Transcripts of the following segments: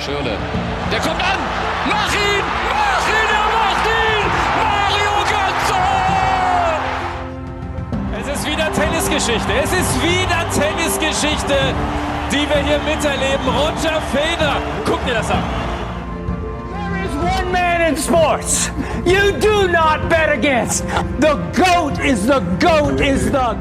Schürle. Der kommt an! Mach ihn! Mach ihn! Er macht ihn! Mario Götze! Es ist wieder Tennisgeschichte. Es ist wieder Tennisgeschichte, die wir hier miterleben. Roger Federer. Guck dir das an. There is one man in sports you do not bet against. The GOAT is the GOAT is the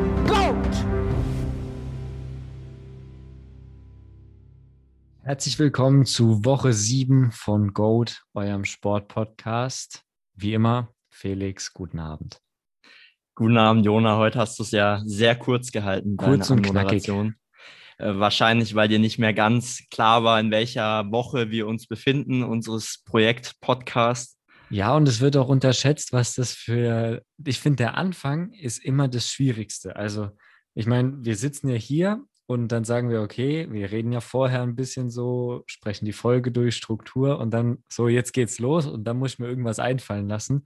Herzlich willkommen zu Woche 7 von Goat, eurem Sportpodcast. Wie immer, Felix, guten Abend. Guten Abend, Jona. Heute hast du es ja sehr kurz gehalten. Kurz und knackig. Äh, wahrscheinlich, weil dir nicht mehr ganz klar war, in welcher Woche wir uns befinden, unseres Projekt Podcast. Ja, und es wird auch unterschätzt, was das für. Ich finde, der Anfang ist immer das Schwierigste. Also, ich meine, wir sitzen ja hier und dann sagen wir, okay, wir reden ja vorher ein bisschen so, sprechen die Folge durch, Struktur und dann so, jetzt geht's los und dann muss ich mir irgendwas einfallen lassen.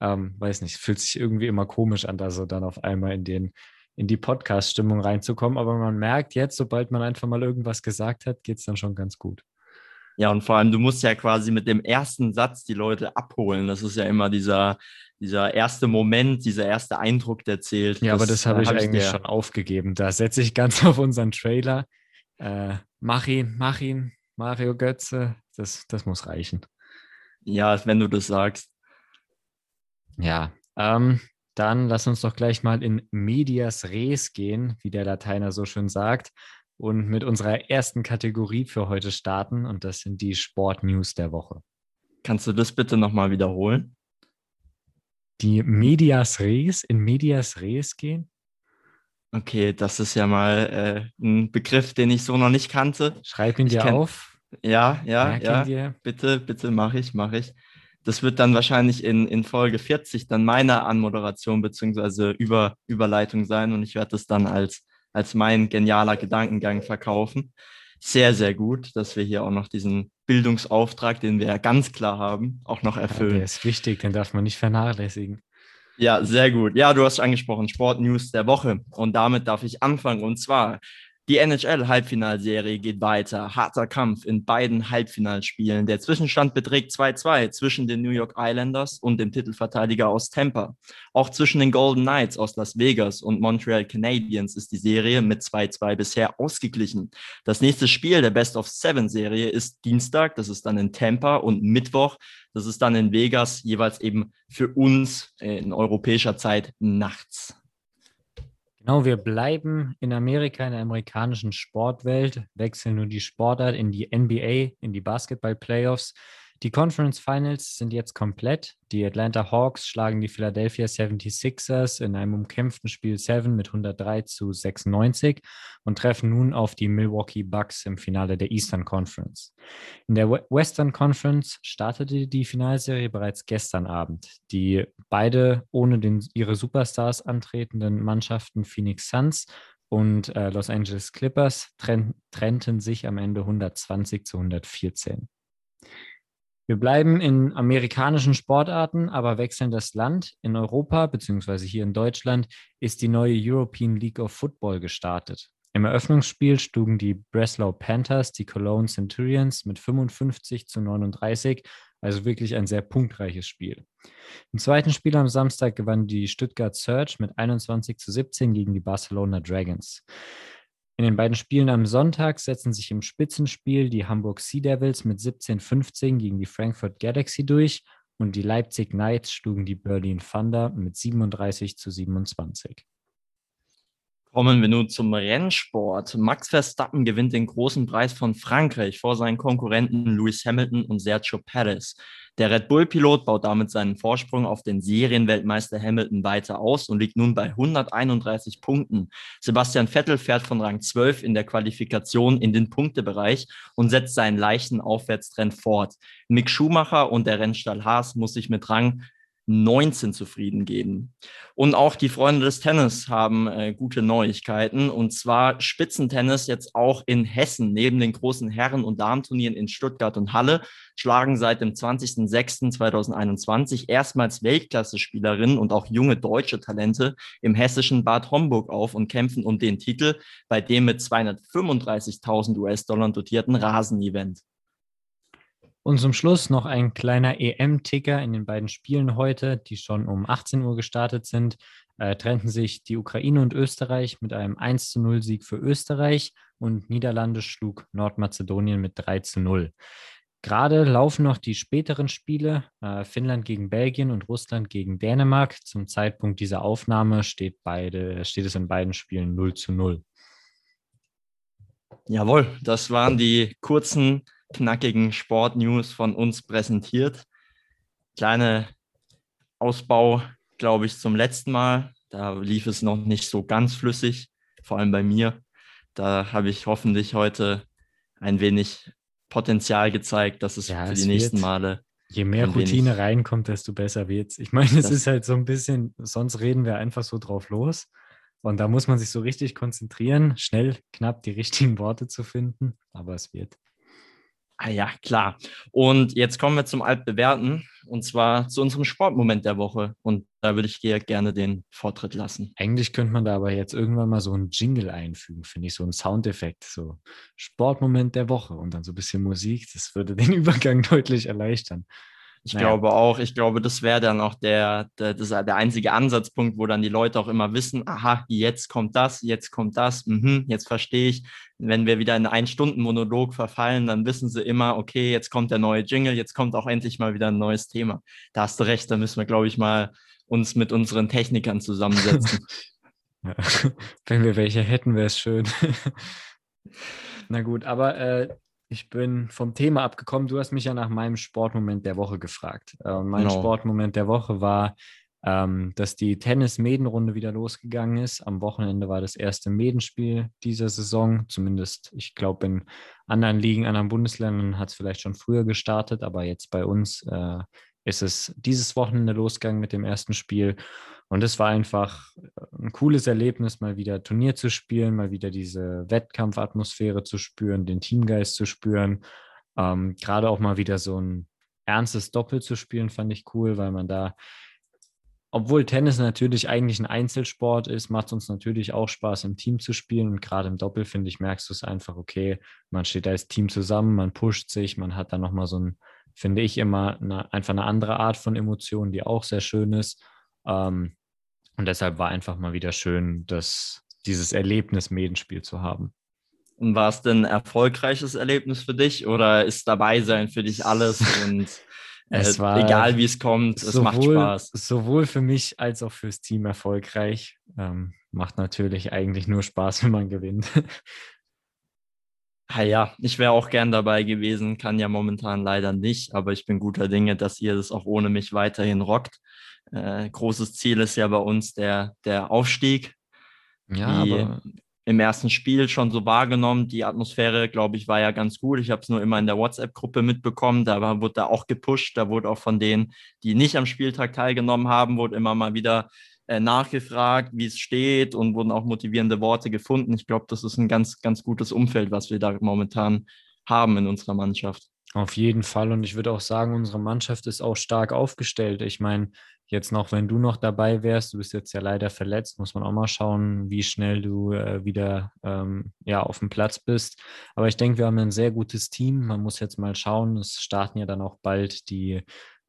Ähm, weiß nicht, fühlt sich irgendwie immer komisch an, da so dann auf einmal in den in die Podcast-Stimmung reinzukommen. Aber man merkt jetzt, sobald man einfach mal irgendwas gesagt hat, geht's dann schon ganz gut. Ja, und vor allem, du musst ja quasi mit dem ersten Satz die Leute abholen. Das ist ja immer dieser, dieser erste Moment, dieser erste Eindruck, der zählt. Ja, das, aber das habe ich hab eigentlich schon aufgegeben. Da setze ich ganz auf unseren Trailer. Äh, mach ihn, mach ihn, Mario Götze. Das, das muss reichen. Ja, wenn du das sagst. Ja, ähm, dann lass uns doch gleich mal in medias res gehen, wie der Lateiner so schön sagt, und mit unserer ersten Kategorie für heute starten. Und das sind die Sportnews der Woche. Kannst du das bitte nochmal wiederholen? die Medias Res, in Medias Res gehen? Okay, das ist ja mal äh, ein Begriff, den ich so noch nicht kannte. Schreib ihn dir auf. Ja, ja, ja. Dir. Bitte, bitte, mache ich, mache ich. Das wird dann wahrscheinlich in, in Folge 40 dann meine Anmoderation bzw. Über, Überleitung sein und ich werde das dann als, als mein genialer Gedankengang verkaufen. Sehr, sehr gut, dass wir hier auch noch diesen Bildungsauftrag, den wir ja ganz klar haben, auch noch erfüllen. Ja, der ist wichtig, den darf man nicht vernachlässigen. Ja, sehr gut. Ja, du hast angesprochen, Sportnews der Woche. Und damit darf ich anfangen. Und zwar die NHL-Halbfinalserie geht weiter. Harter Kampf in beiden Halbfinalspielen. Der Zwischenstand beträgt 2-2 zwischen den New York Islanders und dem Titelverteidiger aus Tampa. Auch zwischen den Golden Knights aus Las Vegas und Montreal Canadiens ist die Serie mit 2-2 bisher ausgeglichen. Das nächste Spiel der Best of Seven Serie ist Dienstag, das ist dann in Tampa und Mittwoch, das ist dann in Vegas, jeweils eben für uns in europäischer Zeit nachts. Genau, wir bleiben in Amerika, in der amerikanischen Sportwelt, wechseln nur die Sportart in die NBA, in die Basketball-Playoffs. Die Conference Finals sind jetzt komplett. Die Atlanta Hawks schlagen die Philadelphia 76ers in einem umkämpften Spiel 7 mit 103 zu 96 und treffen nun auf die Milwaukee Bucks im Finale der Eastern Conference. In der Western Conference startete die Finalserie bereits gestern Abend. Die beide ohne den, ihre Superstars antretenden Mannschaften Phoenix Suns und äh, Los Angeles Clippers trennten sich am Ende 120 zu 114. Wir bleiben in amerikanischen Sportarten, aber wechseln das Land. In Europa beziehungsweise hier in Deutschland ist die neue European League of Football gestartet. Im Eröffnungsspiel schlugen die Breslau Panthers die Cologne Centurions mit 55 zu 39, also wirklich ein sehr punktreiches Spiel. Im zweiten Spiel am Samstag gewann die Stuttgart Surge mit 21 zu 17 gegen die Barcelona Dragons. In den beiden Spielen am Sonntag setzen sich im Spitzenspiel die Hamburg Sea Devils mit 17-15 gegen die Frankfurt Galaxy durch und die Leipzig Knights schlugen die Berlin Thunder mit 37 zu 27. Kommen wir nun zum Rennsport. Max Verstappen gewinnt den großen Preis von Frankreich vor seinen Konkurrenten Lewis Hamilton und Sergio Perez. Der Red Bull-Pilot baut damit seinen Vorsprung auf den Serienweltmeister Hamilton weiter aus und liegt nun bei 131 Punkten. Sebastian Vettel fährt von Rang 12 in der Qualifikation in den Punktebereich und setzt seinen leichten Aufwärtstrend fort. Mick Schumacher und der Rennstall Haas muss sich mit Rang 19 zufrieden geben. Und auch die Freunde des Tennis haben äh, gute Neuigkeiten. Und zwar Spitzentennis jetzt auch in Hessen. Neben den großen Herren- und Damenturnieren in Stuttgart und Halle schlagen seit dem 20.06.2021 erstmals Weltklasse-Spielerinnen und auch junge deutsche Talente im hessischen Bad Homburg auf und kämpfen um den Titel bei dem mit 235.000 US-Dollar dotierten Rasenevent. Und zum Schluss noch ein kleiner EM-Ticker in den beiden Spielen heute, die schon um 18 Uhr gestartet sind. Äh, trennten sich die Ukraine und Österreich mit einem 1 zu 0 Sieg für Österreich und Niederlande schlug Nordmazedonien mit 3 zu 0. Gerade laufen noch die späteren Spiele, äh, Finnland gegen Belgien und Russland gegen Dänemark. Zum Zeitpunkt dieser Aufnahme steht, beide, steht es in beiden Spielen 0 zu 0. Jawohl, das waren die kurzen, knackigen Sportnews von uns präsentiert. Kleine Ausbau, glaube ich, zum letzten Mal. Da lief es noch nicht so ganz flüssig, vor allem bei mir. Da habe ich hoffentlich heute ein wenig Potenzial gezeigt, dass es ja, für es die nächsten Male. Je mehr Routine reinkommt, desto besser wird es. Ich meine, es ist halt so ein bisschen, sonst reden wir einfach so drauf los. Und da muss man sich so richtig konzentrieren, schnell, knapp die richtigen Worte zu finden, aber es wird. Ah ja, klar. Und jetzt kommen wir zum Altbewerten und zwar zu unserem Sportmoment der Woche. Und da würde ich dir gerne den Vortritt lassen. Eigentlich könnte man da aber jetzt irgendwann mal so einen Jingle einfügen, finde ich, so einen Soundeffekt, so Sportmoment der Woche und dann so ein bisschen Musik. Das würde den Übergang deutlich erleichtern. Ich naja. glaube auch, ich glaube, das wäre dann auch der, der, das, der einzige Ansatzpunkt, wo dann die Leute auch immer wissen, aha, jetzt kommt das, jetzt kommt das, mh, jetzt verstehe ich. Wenn wir wieder in einen Stunden-Monolog verfallen, dann wissen sie immer, okay, jetzt kommt der neue Jingle, jetzt kommt auch endlich mal wieder ein neues Thema. Da hast du recht, da müssen wir, glaube ich, mal uns mit unseren Technikern zusammensetzen. ja. Wenn wir welche hätten, wäre es schön. Na gut, aber äh, ich bin vom Thema abgekommen. Du hast mich ja nach meinem Sportmoment der Woche gefragt. Äh, mein genau. Sportmoment der Woche war, ähm, dass die Tennis-Medenrunde wieder losgegangen ist. Am Wochenende war das erste Medenspiel dieser Saison. Zumindest, ich glaube, in anderen Ligen, anderen Bundesländern hat es vielleicht schon früher gestartet, aber jetzt bei uns äh, ist es dieses Wochenende losgegangen mit dem ersten Spiel. Und es war einfach äh, ein cooles Erlebnis, mal wieder Turnier zu spielen, mal wieder diese Wettkampfatmosphäre zu spüren, den Teamgeist zu spüren. Ähm, Gerade auch mal wieder so ein ernstes Doppel zu spielen, fand ich cool, weil man da, obwohl Tennis natürlich eigentlich ein Einzelsport ist, macht es uns natürlich auch Spaß, im Team zu spielen. Und gerade im Doppel, finde ich, merkst du es einfach, okay, man steht als Team zusammen, man pusht sich, man hat dann nochmal so ein, finde ich, immer eine, einfach eine andere Art von Emotionen, die auch sehr schön ist. Ähm, und deshalb war einfach mal wieder schön, dass dieses Erlebnis Medenspiel zu haben. Und war es denn ein erfolgreiches Erlebnis für dich oder ist dabei sein für dich alles und es war egal wie es kommt, es sowohl, macht Spaß? Sowohl für mich als auch fürs Team erfolgreich. Ähm, macht natürlich eigentlich nur Spaß, wenn man gewinnt. Ja, ja, ich wäre auch gern dabei gewesen, kann ja momentan leider nicht, aber ich bin guter Dinge, dass ihr das auch ohne mich weiterhin rockt. Äh, großes Ziel ist ja bei uns der, der Aufstieg. Ja, Wie aber im ersten Spiel schon so wahrgenommen. Die Atmosphäre, glaube ich, war ja ganz gut. Ich habe es nur immer in der WhatsApp-Gruppe mitbekommen. Da war, wurde da auch gepusht. Da wurde auch von denen, die nicht am Spieltag teilgenommen haben, wurde immer mal wieder äh, nachgefragt, wie es steht und wurden auch motivierende Worte gefunden. Ich glaube, das ist ein ganz, ganz gutes Umfeld, was wir da momentan haben in unserer Mannschaft. Auf jeden Fall. Und ich würde auch sagen, unsere Mannschaft ist auch stark aufgestellt. Ich meine, jetzt noch, wenn du noch dabei wärst, du bist jetzt ja leider verletzt, muss man auch mal schauen, wie schnell du äh, wieder ähm, ja, auf dem Platz bist. Aber ich denke, wir haben ein sehr gutes Team. Man muss jetzt mal schauen. Es starten ja dann auch bald die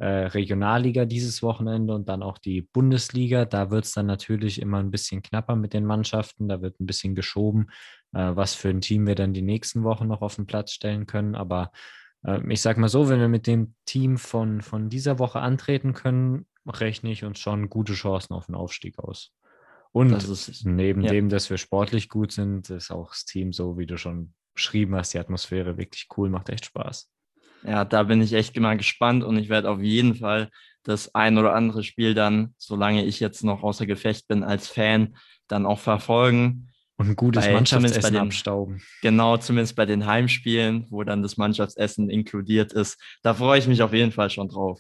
Regionalliga dieses Wochenende und dann auch die Bundesliga. Da wird es dann natürlich immer ein bisschen knapper mit den Mannschaften. Da wird ein bisschen geschoben, äh, was für ein Team wir dann die nächsten Wochen noch auf den Platz stellen können. Aber äh, ich sage mal so, wenn wir mit dem Team von, von dieser Woche antreten können, rechne ich uns schon gute Chancen auf den Aufstieg aus. Und ist, neben ja. dem, dass wir sportlich gut sind, ist auch das Team so, wie du schon beschrieben hast, die Atmosphäre wirklich cool, macht echt Spaß. Ja, da bin ich echt mal gespannt und ich werde auf jeden Fall das ein oder andere Spiel dann, solange ich jetzt noch außer Gefecht bin, als Fan dann auch verfolgen. Und ein gutes bei, Mannschaftsessen den, abstauben. Genau, zumindest bei den Heimspielen, wo dann das Mannschaftsessen inkludiert ist. Da freue ich mich auf jeden Fall schon drauf.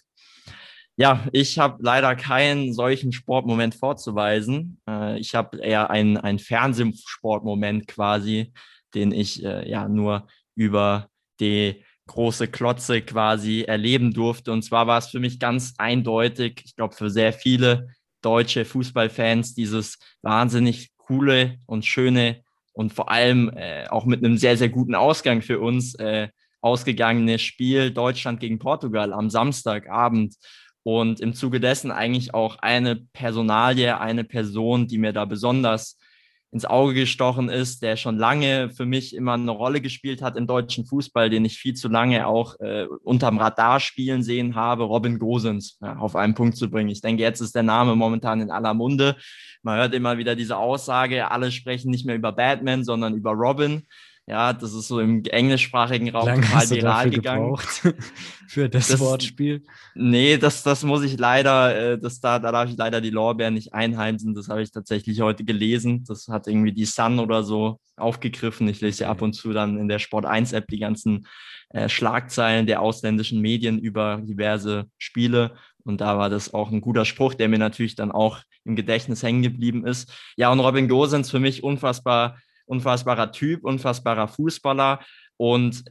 Ja, ich habe leider keinen solchen Sportmoment vorzuweisen. Äh, ich habe eher einen, einen Fernsehsportmoment quasi, den ich äh, ja nur über die große Klotze quasi erleben durfte. Und zwar war es für mich ganz eindeutig, ich glaube für sehr viele deutsche Fußballfans, dieses wahnsinnig coole und schöne und vor allem äh, auch mit einem sehr, sehr guten Ausgang für uns, äh, ausgegangene Spiel Deutschland gegen Portugal am Samstagabend. Und im Zuge dessen eigentlich auch eine Personalie, eine Person, die mir da besonders ins Auge gestochen ist, der schon lange für mich immer eine Rolle gespielt hat im deutschen Fußball, den ich viel zu lange auch äh, unterm Radar spielen sehen habe, Robin Gosens ja, auf einen Punkt zu bringen. Ich denke, jetzt ist der Name momentan in aller Munde. Man hört immer wieder diese Aussage, alle sprechen nicht mehr über Batman, sondern über Robin. Ja, das ist so im englischsprachigen Raum Lange total viral gegangen. für das, das, Wortspiel. Nee, das, das muss ich leider, äh, das, da, da darf ich leider die Lorbeeren nicht einheimsen. Das habe ich tatsächlich heute gelesen. Das hat irgendwie die Sun oder so aufgegriffen. Ich lese ja ab und zu dann in der Sport 1 App die ganzen äh, Schlagzeilen der ausländischen Medien über diverse Spiele. Und da war das auch ein guter Spruch, der mir natürlich dann auch im Gedächtnis hängen geblieben ist. Ja, und Robin Gosens für mich unfassbar unfassbarer Typ, unfassbarer Fußballer. Und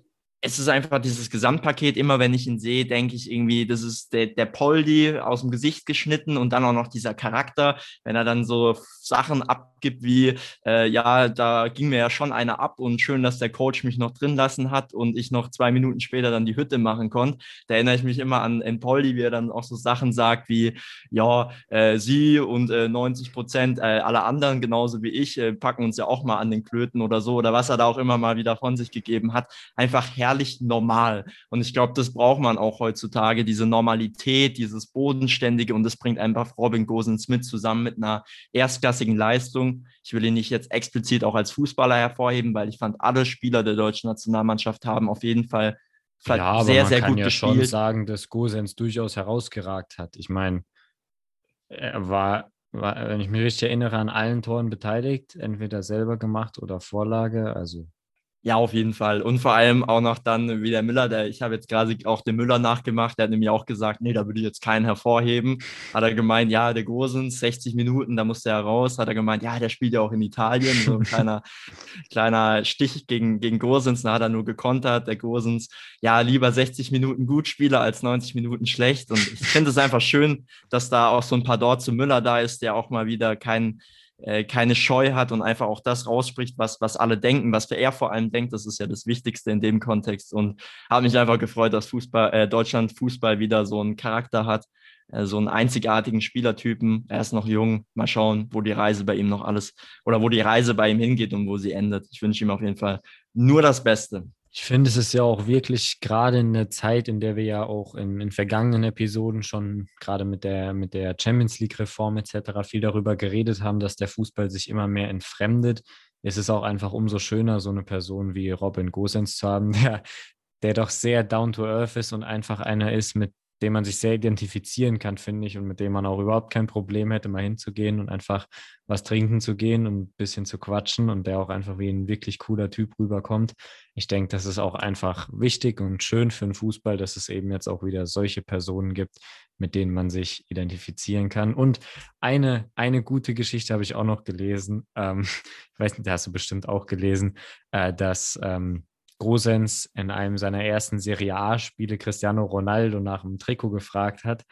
es ist einfach dieses Gesamtpaket. Immer wenn ich ihn sehe, denke ich irgendwie, das ist der, der Poldi aus dem Gesicht geschnitten und dann auch noch dieser Charakter, wenn er dann so Sachen abgibt wie, äh, ja, da ging mir ja schon einer ab und schön, dass der Coach mich noch drin lassen hat und ich noch zwei Minuten später dann die Hütte machen konnte. Da erinnere ich mich immer an, an Poldi, wie er dann auch so Sachen sagt wie, ja, äh, sie und äh, 90 Prozent äh, aller anderen, genauso wie ich, äh, packen uns ja auch mal an den Klöten oder so oder was er da auch immer mal wieder von sich gegeben hat. Einfach herrlich herrlich normal. Und ich glaube, das braucht man auch heutzutage, diese Normalität, dieses Bodenständige. Und das bringt einfach Robin Gosens mit zusammen mit einer erstklassigen Leistung. Ich will ihn nicht jetzt explizit auch als Fußballer hervorheben, weil ich fand, alle Spieler der deutschen Nationalmannschaft haben auf jeden Fall ja, aber sehr, sehr kann gut ja gespielt. schon sagen, dass Gosens durchaus herausgeragt hat. Ich meine, er war, war, wenn ich mich richtig erinnere, an allen Toren beteiligt, entweder selber gemacht oder Vorlage. Also ja, auf jeden Fall. Und vor allem auch noch dann wie der Müller, der, ich habe jetzt gerade auch den Müller nachgemacht, der hat nämlich auch gesagt, nee, da würde ich jetzt keinen hervorheben. Hat er gemeint, ja, der Gosens, 60 Minuten, da musste er raus. Hat er gemeint, ja, der spielt ja auch in Italien. So ein kleiner, kleiner Stich gegen, gegen Gosens, da hat er nur gekontert. Der Gosens, ja, lieber 60 Minuten gut Spieler als 90 Minuten schlecht. Und ich finde es einfach schön, dass da auch so ein paar dort zu Müller da ist, der auch mal wieder keinen äh, keine Scheu hat und einfach auch das rausspricht, was, was alle denken, was er vor allem denkt. Das ist ja das Wichtigste in dem Kontext. Und habe mich einfach gefreut, dass Fußball, äh, Deutschland Fußball wieder so einen Charakter hat, äh, so einen einzigartigen Spielertypen. Er ist noch jung. Mal schauen, wo die Reise bei ihm noch alles oder wo die Reise bei ihm hingeht und wo sie endet. Ich wünsche ihm auf jeden Fall nur das Beste. Ich finde, es ist ja auch wirklich gerade in der Zeit, in der wir ja auch in, in vergangenen Episoden schon gerade mit der, mit der Champions League-Reform etc. viel darüber geredet haben, dass der Fußball sich immer mehr entfremdet. Es ist auch einfach umso schöner, so eine Person wie Robin Gosens zu haben, der, der doch sehr down to earth ist und einfach einer ist, mit dem man sich sehr identifizieren kann, finde ich, und mit dem man auch überhaupt kein Problem hätte, mal hinzugehen und einfach was trinken zu gehen und ein bisschen zu quatschen und der auch einfach wie ein wirklich cooler Typ rüberkommt. Ich denke, das ist auch einfach wichtig und schön für den Fußball, dass es eben jetzt auch wieder solche Personen gibt, mit denen man sich identifizieren kann. Und eine, eine gute Geschichte habe ich auch noch gelesen. Ähm, ich weiß nicht, da hast du bestimmt auch gelesen, äh, dass ähm, Grosens in einem seiner ersten Serie A-Spiele Cristiano Ronaldo nach dem Trikot gefragt hat,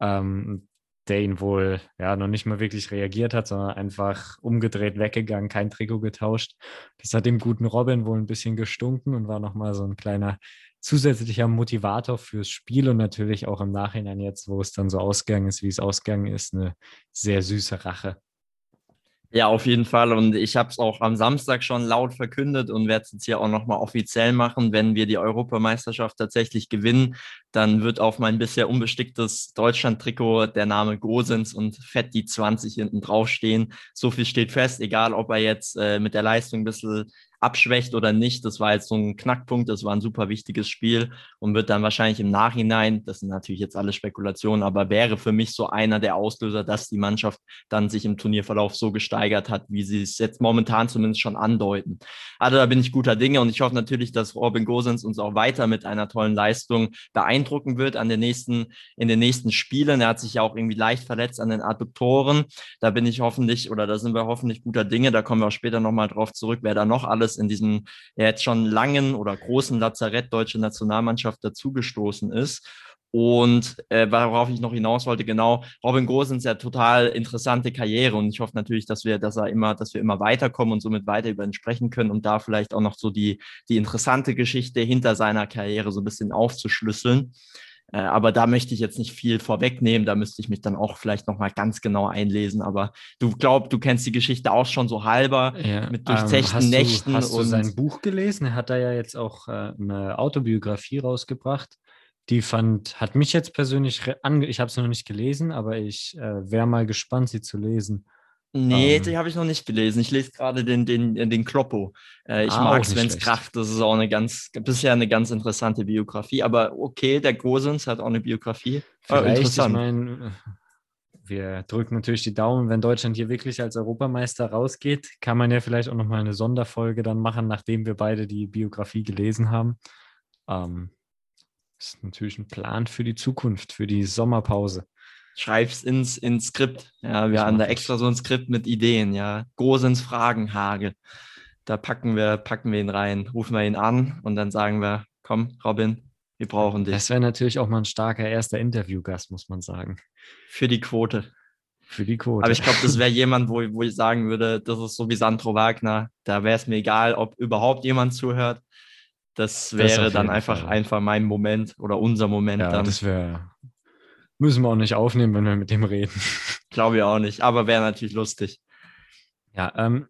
ähm, der ihn wohl ja noch nicht mal wirklich reagiert hat, sondern einfach umgedreht weggegangen, kein Trikot getauscht. Das hat dem guten Robin wohl ein bisschen gestunken und war nochmal so ein kleiner zusätzlicher Motivator fürs Spiel und natürlich auch im Nachhinein jetzt, wo es dann so ausgegangen ist, wie es ausgegangen ist, eine sehr süße Rache. Ja, auf jeden Fall. Und ich habe es auch am Samstag schon laut verkündet und werde es jetzt hier auch nochmal offiziell machen. Wenn wir die Europameisterschaft tatsächlich gewinnen, dann wird auf mein bisher unbesticktes Deutschland-Trikot der Name Gosens und Fett die 20 hinten draufstehen. So viel steht fest, egal ob er jetzt äh, mit der Leistung ein bisschen abschwächt oder nicht. Das war jetzt so ein Knackpunkt, das war ein super wichtiges Spiel und wird dann wahrscheinlich im Nachhinein, das sind natürlich jetzt alle Spekulationen, aber wäre für mich so einer der Auslöser, dass die Mannschaft dann sich im Turnierverlauf so gesteigert hat, wie sie es jetzt momentan zumindest schon andeuten. Also da bin ich guter Dinge und ich hoffe natürlich, dass Robin Gosens uns auch weiter mit einer tollen Leistung beeindrucken wird an den nächsten, in den nächsten Spielen. Er hat sich ja auch irgendwie leicht verletzt an den Adduktoren. Da bin ich hoffentlich oder da sind wir hoffentlich guter Dinge. Da kommen wir auch später nochmal drauf zurück, wer da noch alles in diesem ja, jetzt schon langen oder großen Lazarett deutsche Nationalmannschaft dazugestoßen ist. Und äh, worauf ich noch hinaus wollte, genau, Robin Gosens ja total interessante Karriere und ich hoffe natürlich, dass wir, dass er immer, dass wir immer weiterkommen und somit weiter über ihn sprechen können, um da vielleicht auch noch so die, die interessante Geschichte hinter seiner Karriere so ein bisschen aufzuschlüsseln. Äh, aber da möchte ich jetzt nicht viel vorwegnehmen. Da müsste ich mich dann auch vielleicht nochmal ganz genau einlesen. Aber du glaubst, du kennst die Geschichte auch schon so halber Ja, mit ähm, durchzechten hast Nächten. Du, hast du und sein Buch gelesen? Er hat da ja jetzt auch äh, eine Autobiografie rausgebracht. Die fand, hat mich jetzt persönlich, ange ich habe es noch nicht gelesen, aber ich äh, wäre mal gespannt, sie zu lesen. Nee, ähm, die habe ich noch nicht gelesen. Ich lese gerade den, den, den Kloppo. Äh, ich Ah, mag Sven's. Kraft. Das ist auch eine ganz, bisher eine ganz interessante Biografie. Aber okay, der Gosens hat auch eine Biografie. Ah, Vielleicht, ich interessant. meine, wir drücken natürlich die Daumen, wenn Deutschland hier wirklich als Europameister rausgeht, kann man ja vielleicht auch nochmal eine Sonderfolge dann machen, nachdem wir beide die Biografie gelesen haben. Ähm, ist natürlich ein Plan für die Zukunft, für die Sommerpause. Schreib's ins, ins Skript. Ja, wir haben da das. extra so ein Skript mit Ideen, ja. Gosens Fragenhagel. Da packen wir, packen wir ihn rein, rufen wir ihn an und dann sagen wir, komm, Robin, wir brauchen dich Das wäre natürlich auch mal ein starker erster Interviewgast, muss man sagen. für die Quote. Für die Quote. Aber ich glaube, das wäre jemand, wo, wo ich sagen würde, das ist so wie Sandro Wagner. Da wäre es mir egal, ob überhaupt jemand zuhört. Das wäre auf dann einfach, Fall. einfach mein Moment oder unser Moment ja, dann. das wäre. Müssen wir auch nicht aufnehmen, wenn wir mit dem reden. Glaube ich auch nicht. Aber wäre natürlich lustig. Ja, ähm,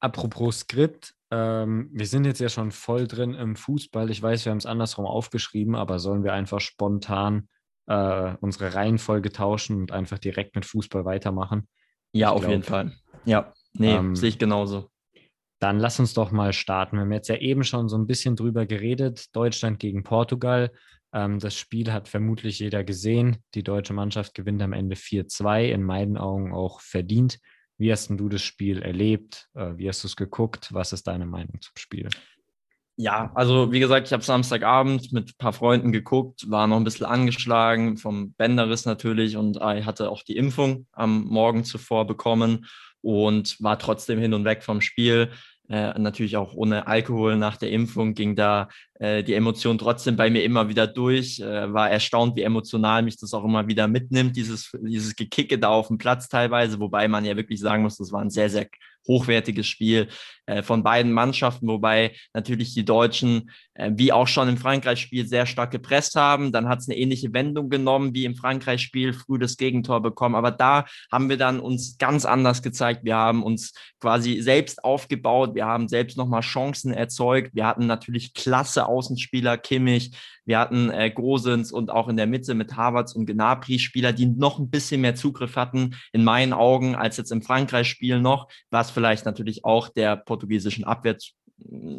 apropos Skript, ähm, wir sind jetzt ja schon voll drin im Fußball. Ich weiß, wir haben es andersrum aufgeschrieben, aber sollen wir einfach spontan äh, unsere Reihenfolge tauschen und einfach direkt mit Fußball weitermachen? Ja, Ich auf jeden glaub, Fall. Ja, nee, ähm, sehe ich genauso. Dann lass uns doch mal starten. Wir haben jetzt ja eben schon so ein bisschen drüber geredet. Deutschland gegen Portugal. Ähm, das Spiel hat vermutlich jeder gesehen. Die deutsche Mannschaft gewinnt am Ende 4-2, in meinen Augen auch verdient. Wie hast du das Spiel erlebt? Äh, wie hast du es geguckt? Was ist deine Meinung zum Spiel? Ja, also wie gesagt, ich habe Samstagabend mit ein paar Freunden geguckt, war noch ein bisschen angeschlagen vom Bänderriss natürlich und ich hatte auch die Impfung am Morgen zuvor bekommen und war trotzdem hin und weg vom Spiel. Äh, natürlich auch ohne Alkohol nach der Impfung ging da äh, die Emotion trotzdem bei mir immer wieder durch. Äh, war erstaunt, wie emotional mich das auch immer wieder mitnimmt, dieses, dieses Gekicke da auf dem Platz teilweise, wobei man ja wirklich sagen muss, das war ein sehr, sehr hochwertiges Spiel äh, von beiden Mannschaften, wobei natürlich die Deutschen, äh, wie auch schon im Frankreich-Spiel, sehr stark gepresst haben. Dann hat es eine ähnliche Wendung genommen wie im Frankreich-Spiel, früh das Gegentor bekommen. Aber da haben wir dann uns ganz anders gezeigt. Wir haben uns quasi selbst aufgebaut. Wir haben selbst nochmal Chancen erzeugt. Wir hatten natürlich klasse Außenspieler, Kimmich. Wir hatten äh, Gosens und auch in der Mitte mit Havertz und Gnabry Spieler, die noch ein bisschen mehr Zugriff hatten, in meinen Augen, als jetzt im Frankreich-Spiel noch, was vielleicht natürlich auch der portugiesischen Abwehr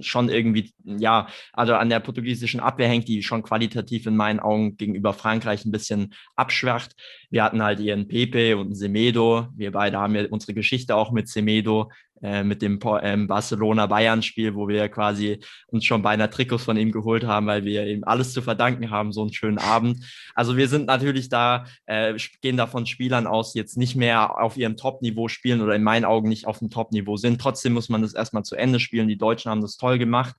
schon irgendwie, ja, also an der portugiesischen Abwehr hängt, die schon qualitativ in meinen Augen gegenüber Frankreich ein bisschen abschwacht. Wir hatten halt ihren Pepe und Semedo. Wir beide haben ja unsere Geschichte auch mit Semedo, äh, mit dem ähm, Barcelona-Bayern-Spiel, wo wir quasi uns schon beinahe Trikots von ihm geholt haben, weil wir ihm alles zu verdanken haben, so einen schönen Abend. Also wir sind natürlich da, äh, gehen da von Spielern aus, die jetzt nicht mehr auf ihrem Top-Niveau spielen oder in meinen Augen nicht auf dem Top-Niveau sind. Trotzdem muss man das erstmal zu Ende spielen. Die Deutschen haben das toll gemacht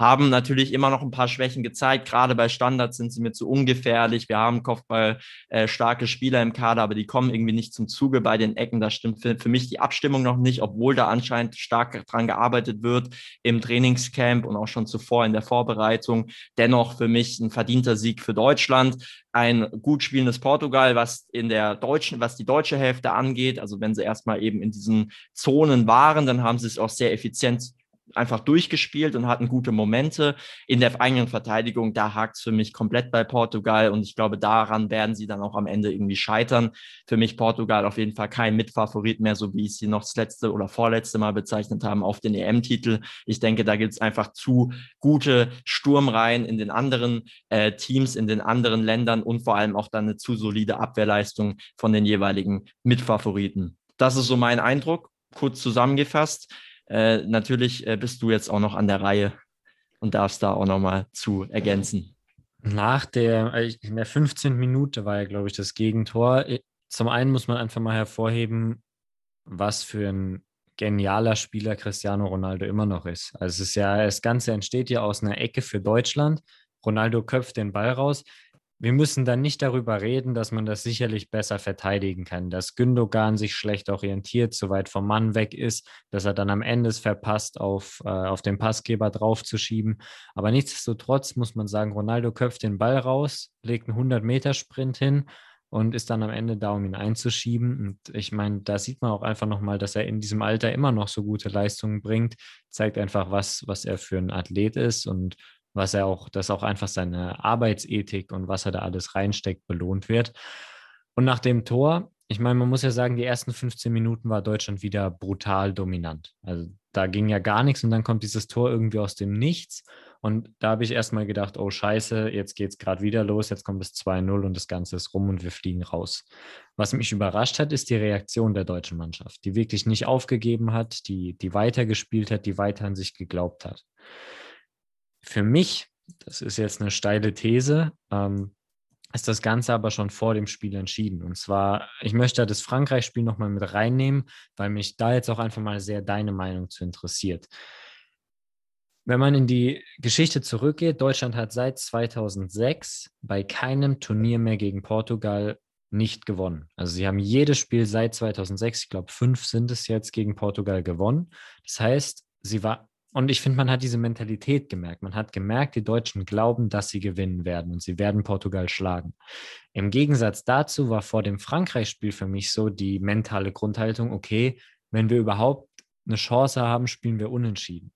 haben natürlich immer noch ein paar Schwächen gezeigt. Gerade bei Standards sind sie mir zu ungefährlich. Wir haben Kopfball äh, starke Spieler im Kader, aber die kommen irgendwie nicht zum Zuge bei den Ecken. Da stimmt für, für mich die Abstimmung noch nicht, obwohl da anscheinend stark dran gearbeitet wird im Trainingscamp und auch schon zuvor in der Vorbereitung. Dennoch für mich ein verdienter Sieg für Deutschland. Ein gut spielendes Portugal, was in der deutschen, was die deutsche Hälfte angeht. Also wenn sie erstmal eben in diesen Zonen waren, dann haben sie es auch sehr effizient einfach durchgespielt und hatten gute Momente. In der eigenen Verteidigung, da hakt es für mich komplett bei Portugal und ich glaube, daran werden sie dann auch am Ende irgendwie scheitern. Für mich Portugal auf jeden Fall kein Mitfavorit mehr, so wie ich sie noch das letzte oder vorletzte Mal bezeichnet haben auf den EM-Titel. Ich denke, da gibt es einfach zu gute Sturmreihen in den anderen äh, Teams, in den anderen Ländern und vor allem auch dann eine zu solide Abwehrleistung von den jeweiligen Mitfavoriten. Das ist so mein Eindruck, kurz zusammengefasst. Äh, natürlich äh, bist du jetzt auch noch an der Reihe und darfst da auch noch mal zu ergänzen. Nach der, äh, in der 15. Minute war ja, glaube ich, das Gegentor. Zum einen muss man einfach mal hervorheben, was für ein genialer Spieler Cristiano Ronaldo immer noch ist. Also es ist ja, das Ganze entsteht ja aus einer Ecke für Deutschland. Ronaldo köpft den Ball raus. Wir müssen dann nicht darüber reden, dass man das sicherlich besser verteidigen kann, dass Gündogan sich schlecht orientiert, zu weit vom Mann weg ist, dass er dann am Ende es verpasst, auf, äh, auf den Passgeber draufzuschieben. Aber nichtsdestotrotz muss man sagen, Ronaldo köpft den Ball raus, legt einen 100-Meter-Sprint hin und ist dann am Ende da, um ihn einzuschieben. Und ich meine, da sieht man auch einfach nochmal, dass er in diesem Alter immer noch so gute Leistungen bringt, zeigt einfach, was, was er für ein Athlet ist und was er auch, dass auch einfach seine Arbeitsethik und was er da alles reinsteckt, belohnt wird. Und nach dem Tor, ich meine, man muss ja sagen, die ersten 15 Minuten war Deutschland wieder brutal dominant. Also da ging ja gar nichts und dann kommt dieses Tor irgendwie aus dem Nichts. Und da habe ich erstmal gedacht, oh scheiße, jetzt geht es gerade wieder los, jetzt kommt es 2-0 und das Ganze ist rum und wir fliegen raus. Was mich überrascht hat, ist die Reaktion der deutschen Mannschaft, die wirklich nicht aufgegeben hat, die, die weitergespielt hat, die weiter an sich geglaubt hat. Für mich, das ist jetzt eine steile These, ähm, ist das Ganze aber schon vor dem Spiel entschieden. Und zwar, ich möchte das Frankreich-Spiel nochmal mit reinnehmen, weil mich da jetzt auch einfach mal sehr deine Meinung zu interessiert. Wenn man in die Geschichte zurückgeht, Deutschland hat seit 2006 bei keinem Turnier mehr gegen Portugal nicht gewonnen. Also sie haben jedes Spiel seit 2006, ich glaube fünf sind es jetzt, gegen Portugal gewonnen. Das heißt, sie war und ich finde, man hat diese Mentalität gemerkt. Man hat gemerkt, die Deutschen glauben, dass sie gewinnen werden und sie werden Portugal schlagen. Im Gegensatz dazu war vor dem Frankreich-Spiel für mich so die mentale Grundhaltung, okay, wenn wir überhaupt eine Chance haben, spielen wir unentschieden.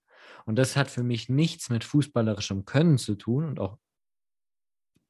Und das hat für mich nichts mit fußballerischem Können zu tun und auch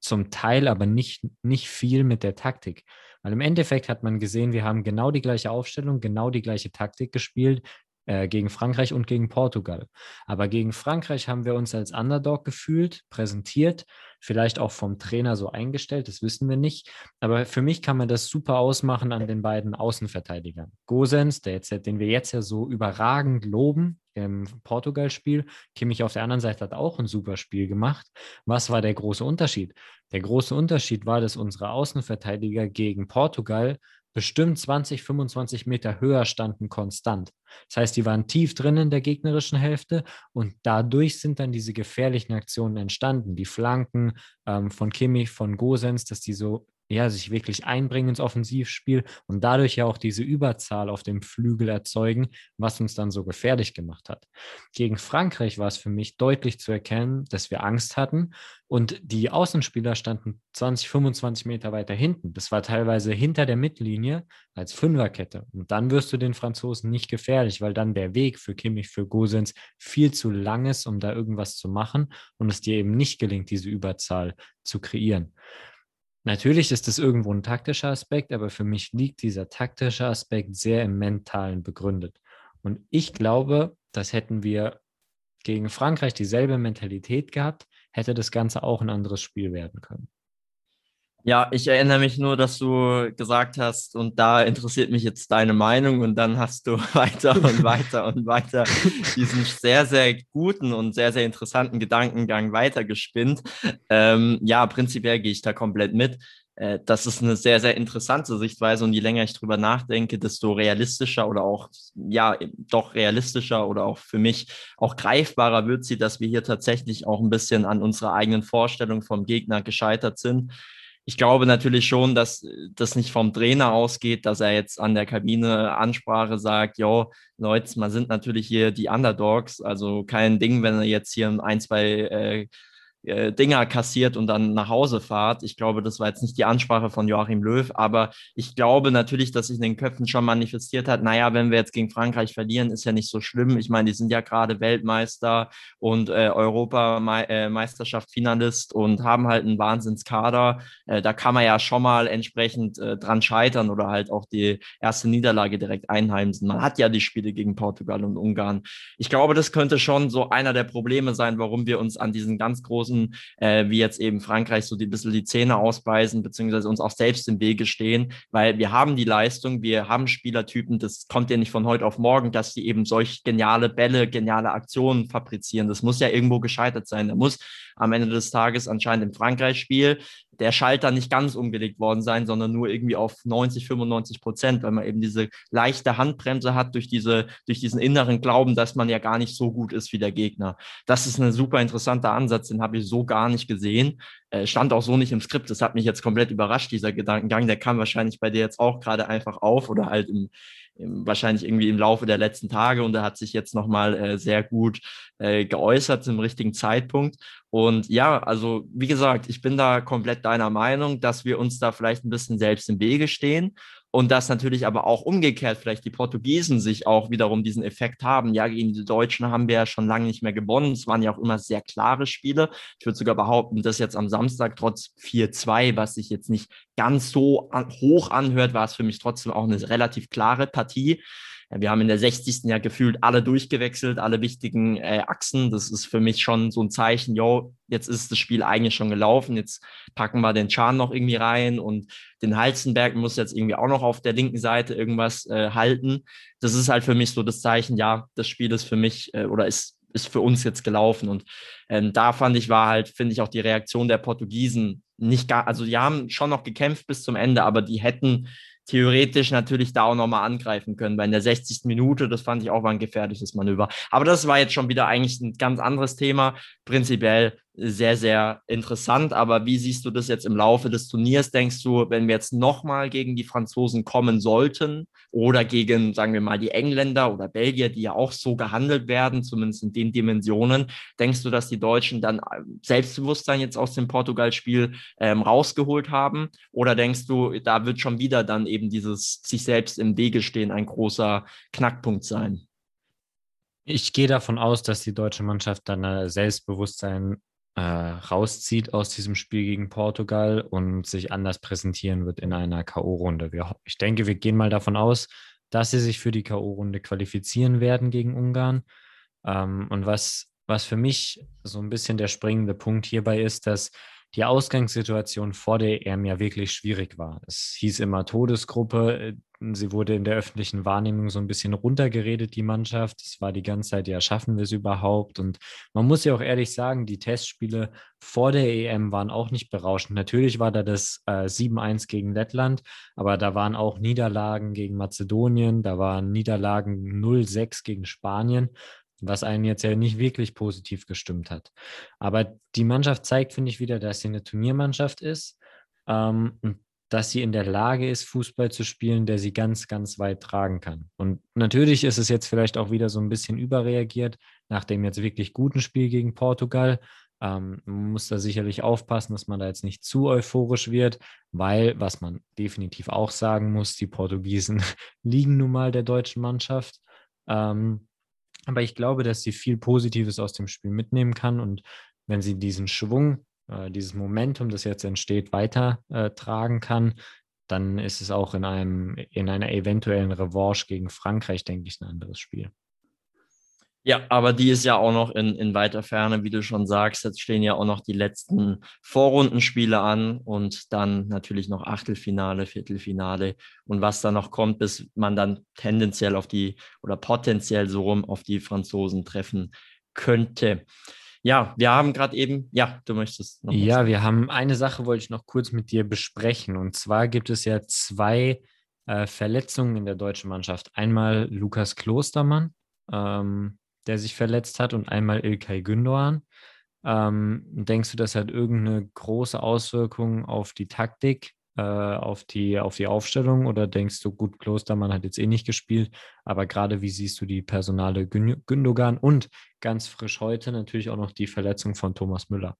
zum Teil aber nicht, nicht viel mit der Taktik. Weil im Endeffekt hat man gesehen, wir haben genau die gleiche Aufstellung, genau die gleiche Taktik gespielt. Äh, gegen Frankreich und gegen Portugal. Aber gegen Frankreich haben wir uns als Underdog gefühlt, präsentiert, vielleicht auch vom Trainer so eingestellt, das wissen wir nicht. Aber für mich kann man das super ausmachen an den beiden Außenverteidigern. Gosens, der jetzt, den wir jetzt ja so überragend loben im Portugal-Spiel. Kimmich auf der anderen Seite hat auch ein super Spiel gemacht. Was war der große Unterschied? Der große Unterschied war, dass unsere Außenverteidiger gegen Portugal bestimmt 20, 25 Meter höher standen konstant. Das heißt, die waren tief drin in der gegnerischen Hälfte und dadurch sind dann diese gefährlichen Aktionen entstanden. Die Flanken ähm, von Kimmich, von Gosens, dass die so ja, sich wirklich einbringen ins Offensivspiel und dadurch ja auch diese Überzahl auf dem Flügel erzeugen, was uns dann so gefährlich gemacht hat. Gegen Frankreich war es für mich deutlich zu erkennen, dass wir Angst hatten und die Außenspieler standen 20, 25 Meter weiter hinten. Das war teilweise hinter der Mittellinie als Fünferkette. Und dann wirst du den Franzosen nicht gefährlich, weil dann der Weg für Kimmich, für Gosens viel zu lang ist, um da irgendwas zu machen und es dir eben nicht gelingt, diese Überzahl zu kreieren. Natürlich ist es irgendwo ein taktischer Aspekt, aber für mich liegt dieser taktische Aspekt sehr im Mentalen begründet. Und ich glaube, das hätten wir gegen Frankreich dieselbe Mentalität gehabt, hätte das Ganze auch ein anderes Spiel werden können. Ja, ich erinnere mich nur, dass du gesagt hast, und da interessiert mich jetzt deine Meinung, und dann hast du weiter und weiter und weiter diesen sehr, sehr guten und sehr, sehr interessanten Gedankengang weitergespinnt. Ähm, ja, prinzipiell gehe ich da komplett mit. Äh, das ist eine sehr, sehr interessante Sichtweise, und je länger ich drüber nachdenke, desto realistischer oder auch, ja, doch realistischer oder auch für mich auch greifbarer wird sie, dass wir hier tatsächlich auch ein bisschen an unserer eigenen Vorstellung vom Gegner gescheitert sind ich glaube natürlich schon, dass das nicht vom Trainer ausgeht, dass er jetzt an der Kabine Ansprache sagt, jo, Leute, man sind natürlich hier die Underdogs, also kein Ding, wenn er jetzt hier ein, zwei äh, äh, Dinger kassiert und dann nach Hause fahrt. Ich glaube, das war jetzt nicht die Ansprache von Joachim Löw, aber ich glaube natürlich, dass sich in den Köpfen schon manifestiert hat, naja, wenn wir jetzt gegen Frankreich verlieren, ist ja nicht so schlimm. Ich meine, die sind ja gerade Weltmeister und äh, Europameisterschaft Finalist und haben halt einen Wahnsinnskader. Äh, da kann man ja schon mal entsprechend äh, dran scheitern oder halt auch die erste Niederlage direkt einheimsen. Man hat ja die Spiele gegen Portugal und Ungarn. Ich glaube, das könnte schon so einer der Probleme sein, warum wir uns an diesen ganz großen großen, äh, wie jetzt eben Frankreich, so die bisschen die Zähne ausbeißen, beziehungsweise uns auch selbst im Wege stehen, weil wir haben die Leistung, wir haben Spielertypen, das kommt ja nicht von heute auf morgen, dass die eben solch geniale Bälle, geniale Aktionen fabrizieren. Das muss ja irgendwo gescheitert sein. Da muss am Ende des Tages anscheinend im Frankreich-Spiel der Schalter nicht ganz umgelegt worden sein, sondern nur irgendwie auf 90, 95 Prozent, weil man eben diese leichte Handbremse hat durch, diese, durch diesen inneren Glauben, dass man ja gar nicht so gut ist wie der Gegner. Das ist ein super interessanter Ansatz, den habe ich so gar nicht gesehen. Äh, stand auch so nicht im Skript. Das hat mich jetzt komplett überrascht, dieser Gedankengang. Der kam wahrscheinlich bei dir jetzt auch gerade einfach auf oder halt im, im, wahrscheinlich irgendwie im Laufe der letzten Tage und er hat sich jetzt nochmal äh, sehr gut äh, geäußert zum richtigen Zeitpunkt. Und ja, also wie gesagt, ich bin da komplett deiner Meinung, dass wir uns da vielleicht ein bisschen selbst im Wege stehen und dass natürlich aber auch umgekehrt vielleicht die Portugiesen sich auch wiederum diesen Effekt haben. Ja, gegen die Deutschen haben wir ja schon lange nicht mehr gewonnen. Es waren ja auch immer sehr klare Spiele. Ich würde sogar behaupten, dass jetzt am Samstag trotz 4-2, was sich jetzt nicht ganz so hoch anhört, war es für mich trotzdem auch eine relativ klare Partie. Wir haben in der 60. ja gefühlt alle durchgewechselt, alle wichtigen äh, Achsen. Das ist für mich schon so ein Zeichen, yo, jetzt ist das Spiel eigentlich schon gelaufen. Jetzt packen wir den Chan noch irgendwie rein und den Halzenberg muss jetzt irgendwie auch noch auf der linken Seite irgendwas äh, halten. Das ist halt für mich so das Zeichen, ja, das Spiel ist für mich äh, oder ist ist für uns jetzt gelaufen. Und ähm, da fand ich, war halt, finde ich, auch die Reaktion der Portugiesen nicht gar, also die haben schon noch gekämpft bis zum Ende, aber die hätten theoretisch natürlich da auch nochmal angreifen können. Weil in der 60. Minute, das fand ich auch war ein gefährliches Manöver. Aber das war jetzt schon wieder eigentlich ein ganz anderes Thema. Prinzipiell sehr, sehr interessant. Aber wie siehst du das jetzt im Laufe des Turniers? Denkst du, wenn wir jetzt nochmal gegen die Franzosen kommen sollten oder gegen, sagen wir mal, die Engländer oder Belgier, die ja auch so gehandelt werden, zumindest in den Dimensionen, denkst du, dass die Deutschen dann äh, Selbstbewusstsein jetzt aus dem Portugal-Spiel ähm, rausgeholt haben? Oder denkst du, da wird schon wieder dann eben dieses sich selbst im Wege stehen ein großer Knackpunkt sein? Ich gehe davon aus, dass die deutsche Mannschaft dann Selbstbewusstsein äh, rauszieht aus diesem Spiel gegen Portugal und sich anders präsentieren wird in einer K.O.-Runde. Ich denke, wir gehen mal davon aus, dass sie sich für die K.O.-Runde qualifizieren werden gegen Ungarn. Ähm, und was, was für mich so ein bisschen der springende Punkt hierbei ist, dass die Ausgangssituation vor der EM ja wirklich schwierig war. Es hieß immer Todesgruppe. Sie wurde in der öffentlichen Wahrnehmung so ein bisschen runtergeredet, die Mannschaft. Es war die ganze Zeit, ja, schaffen wir es überhaupt? Und man muss ja auch ehrlich sagen, die Testspiele vor der EM waren auch nicht berauschend. Natürlich war da das äh, 7-1 gegen Lettland, aber da waren auch Niederlagen gegen Mazedonien, da waren Niederlagen 0-6 gegen Spanien was einen jetzt ja nicht wirklich positiv gestimmt hat. Aber die Mannschaft zeigt, finde ich, wieder, dass sie eine Turniermannschaft ist ähm, und dass sie in der Lage ist, Fußball zu spielen, der sie ganz, ganz weit tragen kann. Und natürlich ist es jetzt vielleicht auch wieder so ein bisschen überreagiert nach dem jetzt wirklich guten Spiel gegen Portugal. Ähm, man muss da sicherlich aufpassen, dass man da jetzt nicht zu euphorisch wird, weil, was man definitiv auch sagen muss, die Portugiesen liegen nun mal der deutschen Mannschaft. Ähm, aber ich glaube, dass sie viel Positives aus dem Spiel mitnehmen kann und wenn sie diesen Schwung, äh, dieses Momentum, das jetzt entsteht, weitertragen äh, kann, dann ist es auch in einem, in einer eventuellen Revanche gegen Frankreich, denke ich, ein anderes Spiel. Ja, aber die ist ja auch noch in, in weiter Ferne, wie du schon sagst. Jetzt stehen ja auch noch die letzten Vorrundenspiele an und dann natürlich noch Achtelfinale, Viertelfinale und was da noch kommt, bis man dann tendenziell auf die oder potenziell so rum auf die Franzosen treffen könnte. Ja, wir haben gerade eben, ja, du möchtest noch. Ja, sagen. wir haben eine Sache, wollte ich noch kurz mit dir besprechen. Und zwar gibt es ja zwei äh, Verletzungen in der deutschen Mannschaft. Einmal Lukas Klostermann, ähm, der sich verletzt hat, und einmal Ilkay Gündoğan. Ähm, denkst du, das hat irgendeine große Auswirkung auf die Taktik, äh, auf, die, auf die Aufstellung? Oder denkst du, gut, Klostermann hat jetzt eh nicht gespielt, aber gerade wie siehst du die Personale Gündogan und ganz frisch heute natürlich auch noch die Verletzung von Thomas Müller?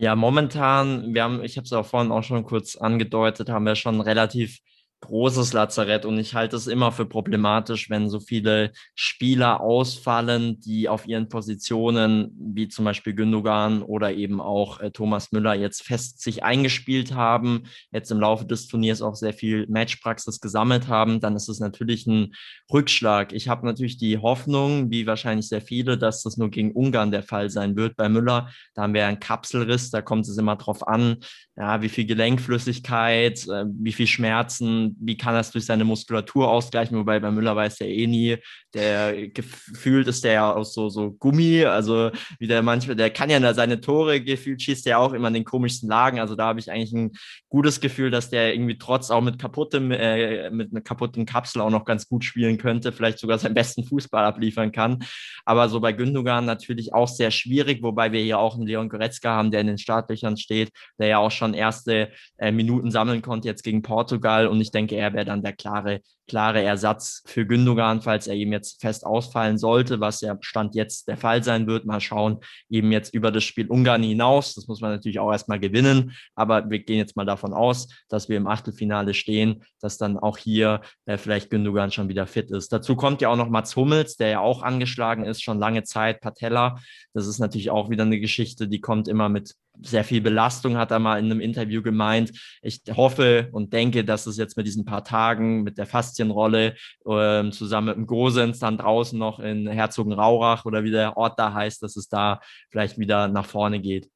Ja, momentan, wir haben, ich habe es auch vorhin auch schon kurz angedeutet, haben wir schon relativ großes Lazarett und ich halte es immer für problematisch, wenn so viele Spieler ausfallen, die auf ihren Positionen, wie zum Beispiel Gündogan oder eben auch äh, Thomas Müller, jetzt fest sich eingespielt haben, jetzt im Laufe des Turniers auch sehr viel Matchpraxis gesammelt haben, dann ist es natürlich ein Rückschlag. Ich habe natürlich die Hoffnung, wie wahrscheinlich sehr viele, dass das nur gegen Ungarn der Fall sein wird. Bei Müller, da haben wir einen Kapselriss, da kommt es immer drauf an, ja, wie viel Gelenkflüssigkeit, äh, wie viel Schmerzen, wie kann er es durch seine Muskulatur ausgleichen, wobei bei Müller weiß er eh nie, der gefühlt ist der ja aus so, so Gummi, also wie der manchmal, der kann ja seine Tore gefühlt, schießt der auch immer in den komischsten Lagen. Also da habe ich eigentlich ein gutes Gefühl, dass der irgendwie trotz auch mit kaputtem, äh, mit einer kaputten Kapsel auch noch ganz gut spielen könnte, vielleicht sogar seinen besten Fußball abliefern kann. Aber so bei Gündogan natürlich auch sehr schwierig, wobei wir hier auch einen Leon Goretzka haben, der in den Startlöchern steht, der ja auch schon erste äh, Minuten sammeln konnte jetzt gegen Portugal. Und ich denke, er wäre dann der klare klare Ersatz für Gündogan, falls er ihm jetzt fest ausfallen sollte, was ja Stand jetzt der Fall sein wird. Mal schauen, eben jetzt über das Spiel Ungarn hinaus. Das muss man natürlich auch erstmal gewinnen, aber wir gehen jetzt mal davon aus, dass wir im Achtelfinale stehen, dass dann auch hier äh, vielleicht Gündogan schon wieder fit ist. Dazu kommt ja auch noch Mats Hummels, der ja auch angeschlagen ist, schon lange Zeit, Patella. Das ist natürlich auch wieder eine Geschichte, die kommt immer mit sehr viel Belastung, hat er mal in einem Interview gemeint. Ich hoffe und denke, dass es jetzt mit diesen paar Tagen, mit der Faszienrolle, äh, zusammen mit dem Gosens dann draußen noch in Herzogenraurach oder wie der Ort da heißt, dass es da vielleicht wieder nach vorne geht.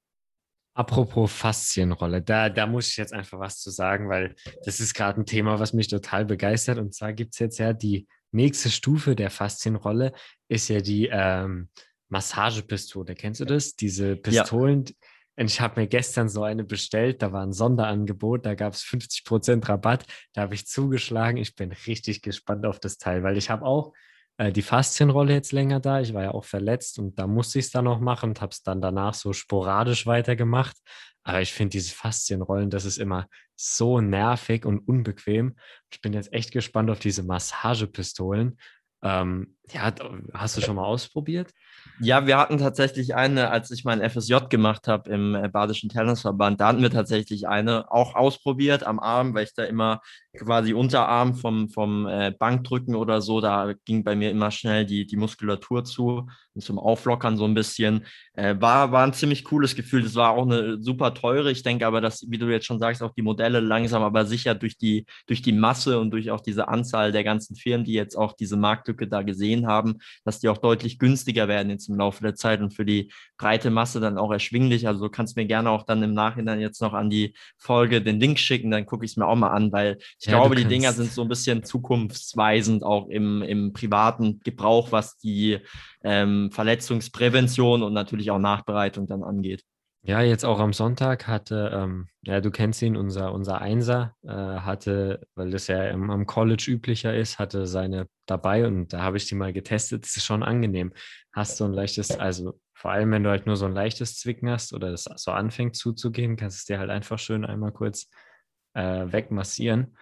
Apropos Faszienrolle, da, da muss ich jetzt einfach was zu sagen, weil das ist gerade ein Thema, was mich total begeistert. Und zwar gibt es jetzt ja die nächste Stufe der Faszienrolle, ist ja die ähm, Massagepistole. Kennst du das? Diese Pistolen, ja und ich habe mir gestern so eine bestellt, da war ein Sonderangebot, da gab es 50% Rabatt, da habe ich zugeschlagen. Ich bin richtig gespannt auf das Teil, weil ich habe auch äh, die Faszienrolle jetzt länger da. Ich war ja auch verletzt und da musste ich es dann noch machen und habe es dann danach so sporadisch weitergemacht. Aber ich finde diese Faszienrollen, das ist immer so nervig und unbequem. Ich bin jetzt echt gespannt auf diese Massagepistolen. Ähm, ja, hast du schon mal ausprobiert? Ja, wir hatten tatsächlich eine, als ich mein FSJ gemacht habe im äh, Badischen Tennisverband, da hatten wir tatsächlich eine auch ausprobiert am Arm, weil ich da immer quasi Unterarm vom, vom äh, Bankdrücken oder so, da ging bei mir immer schnell die, die Muskulatur zu zum Auflockern so ein bisschen. Äh, war, war ein ziemlich cooles Gefühl. Das war auch eine super teure. Ich denke aber, dass, wie du jetzt schon sagst, auch die Modelle langsam, aber sicher durch die, durch die Masse und durch auch diese Anzahl der ganzen Firmen, die jetzt auch diese Marktlücke da gesehen haben, dass die auch deutlich günstiger werden jetzt im Laufe der Zeit und für die breite Masse dann auch erschwinglich. Also du kannst mir gerne auch dann im Nachhinein jetzt noch an die Folge den Link schicken, dann gucke ich es mir auch mal an, weil ich ja, glaube, die Dinger sind so ein bisschen zukunftsweisend auch im, im privaten Gebrauch, was die ähm, Verletzungsprävention und natürlich auch Nachbereitung dann angeht. Ja, jetzt auch am Sonntag hatte, ähm, ja, du kennst ihn, unser, unser Einser, äh, hatte, weil das ja im, am College üblicher ist, hatte seine dabei und da habe ich die mal getestet. Das ist schon angenehm. Hast du ein leichtes, also vor allem, wenn du halt nur so ein leichtes Zwicken hast oder das so anfängt zuzugehen, kannst du es dir halt einfach schön einmal kurz äh, wegmassieren.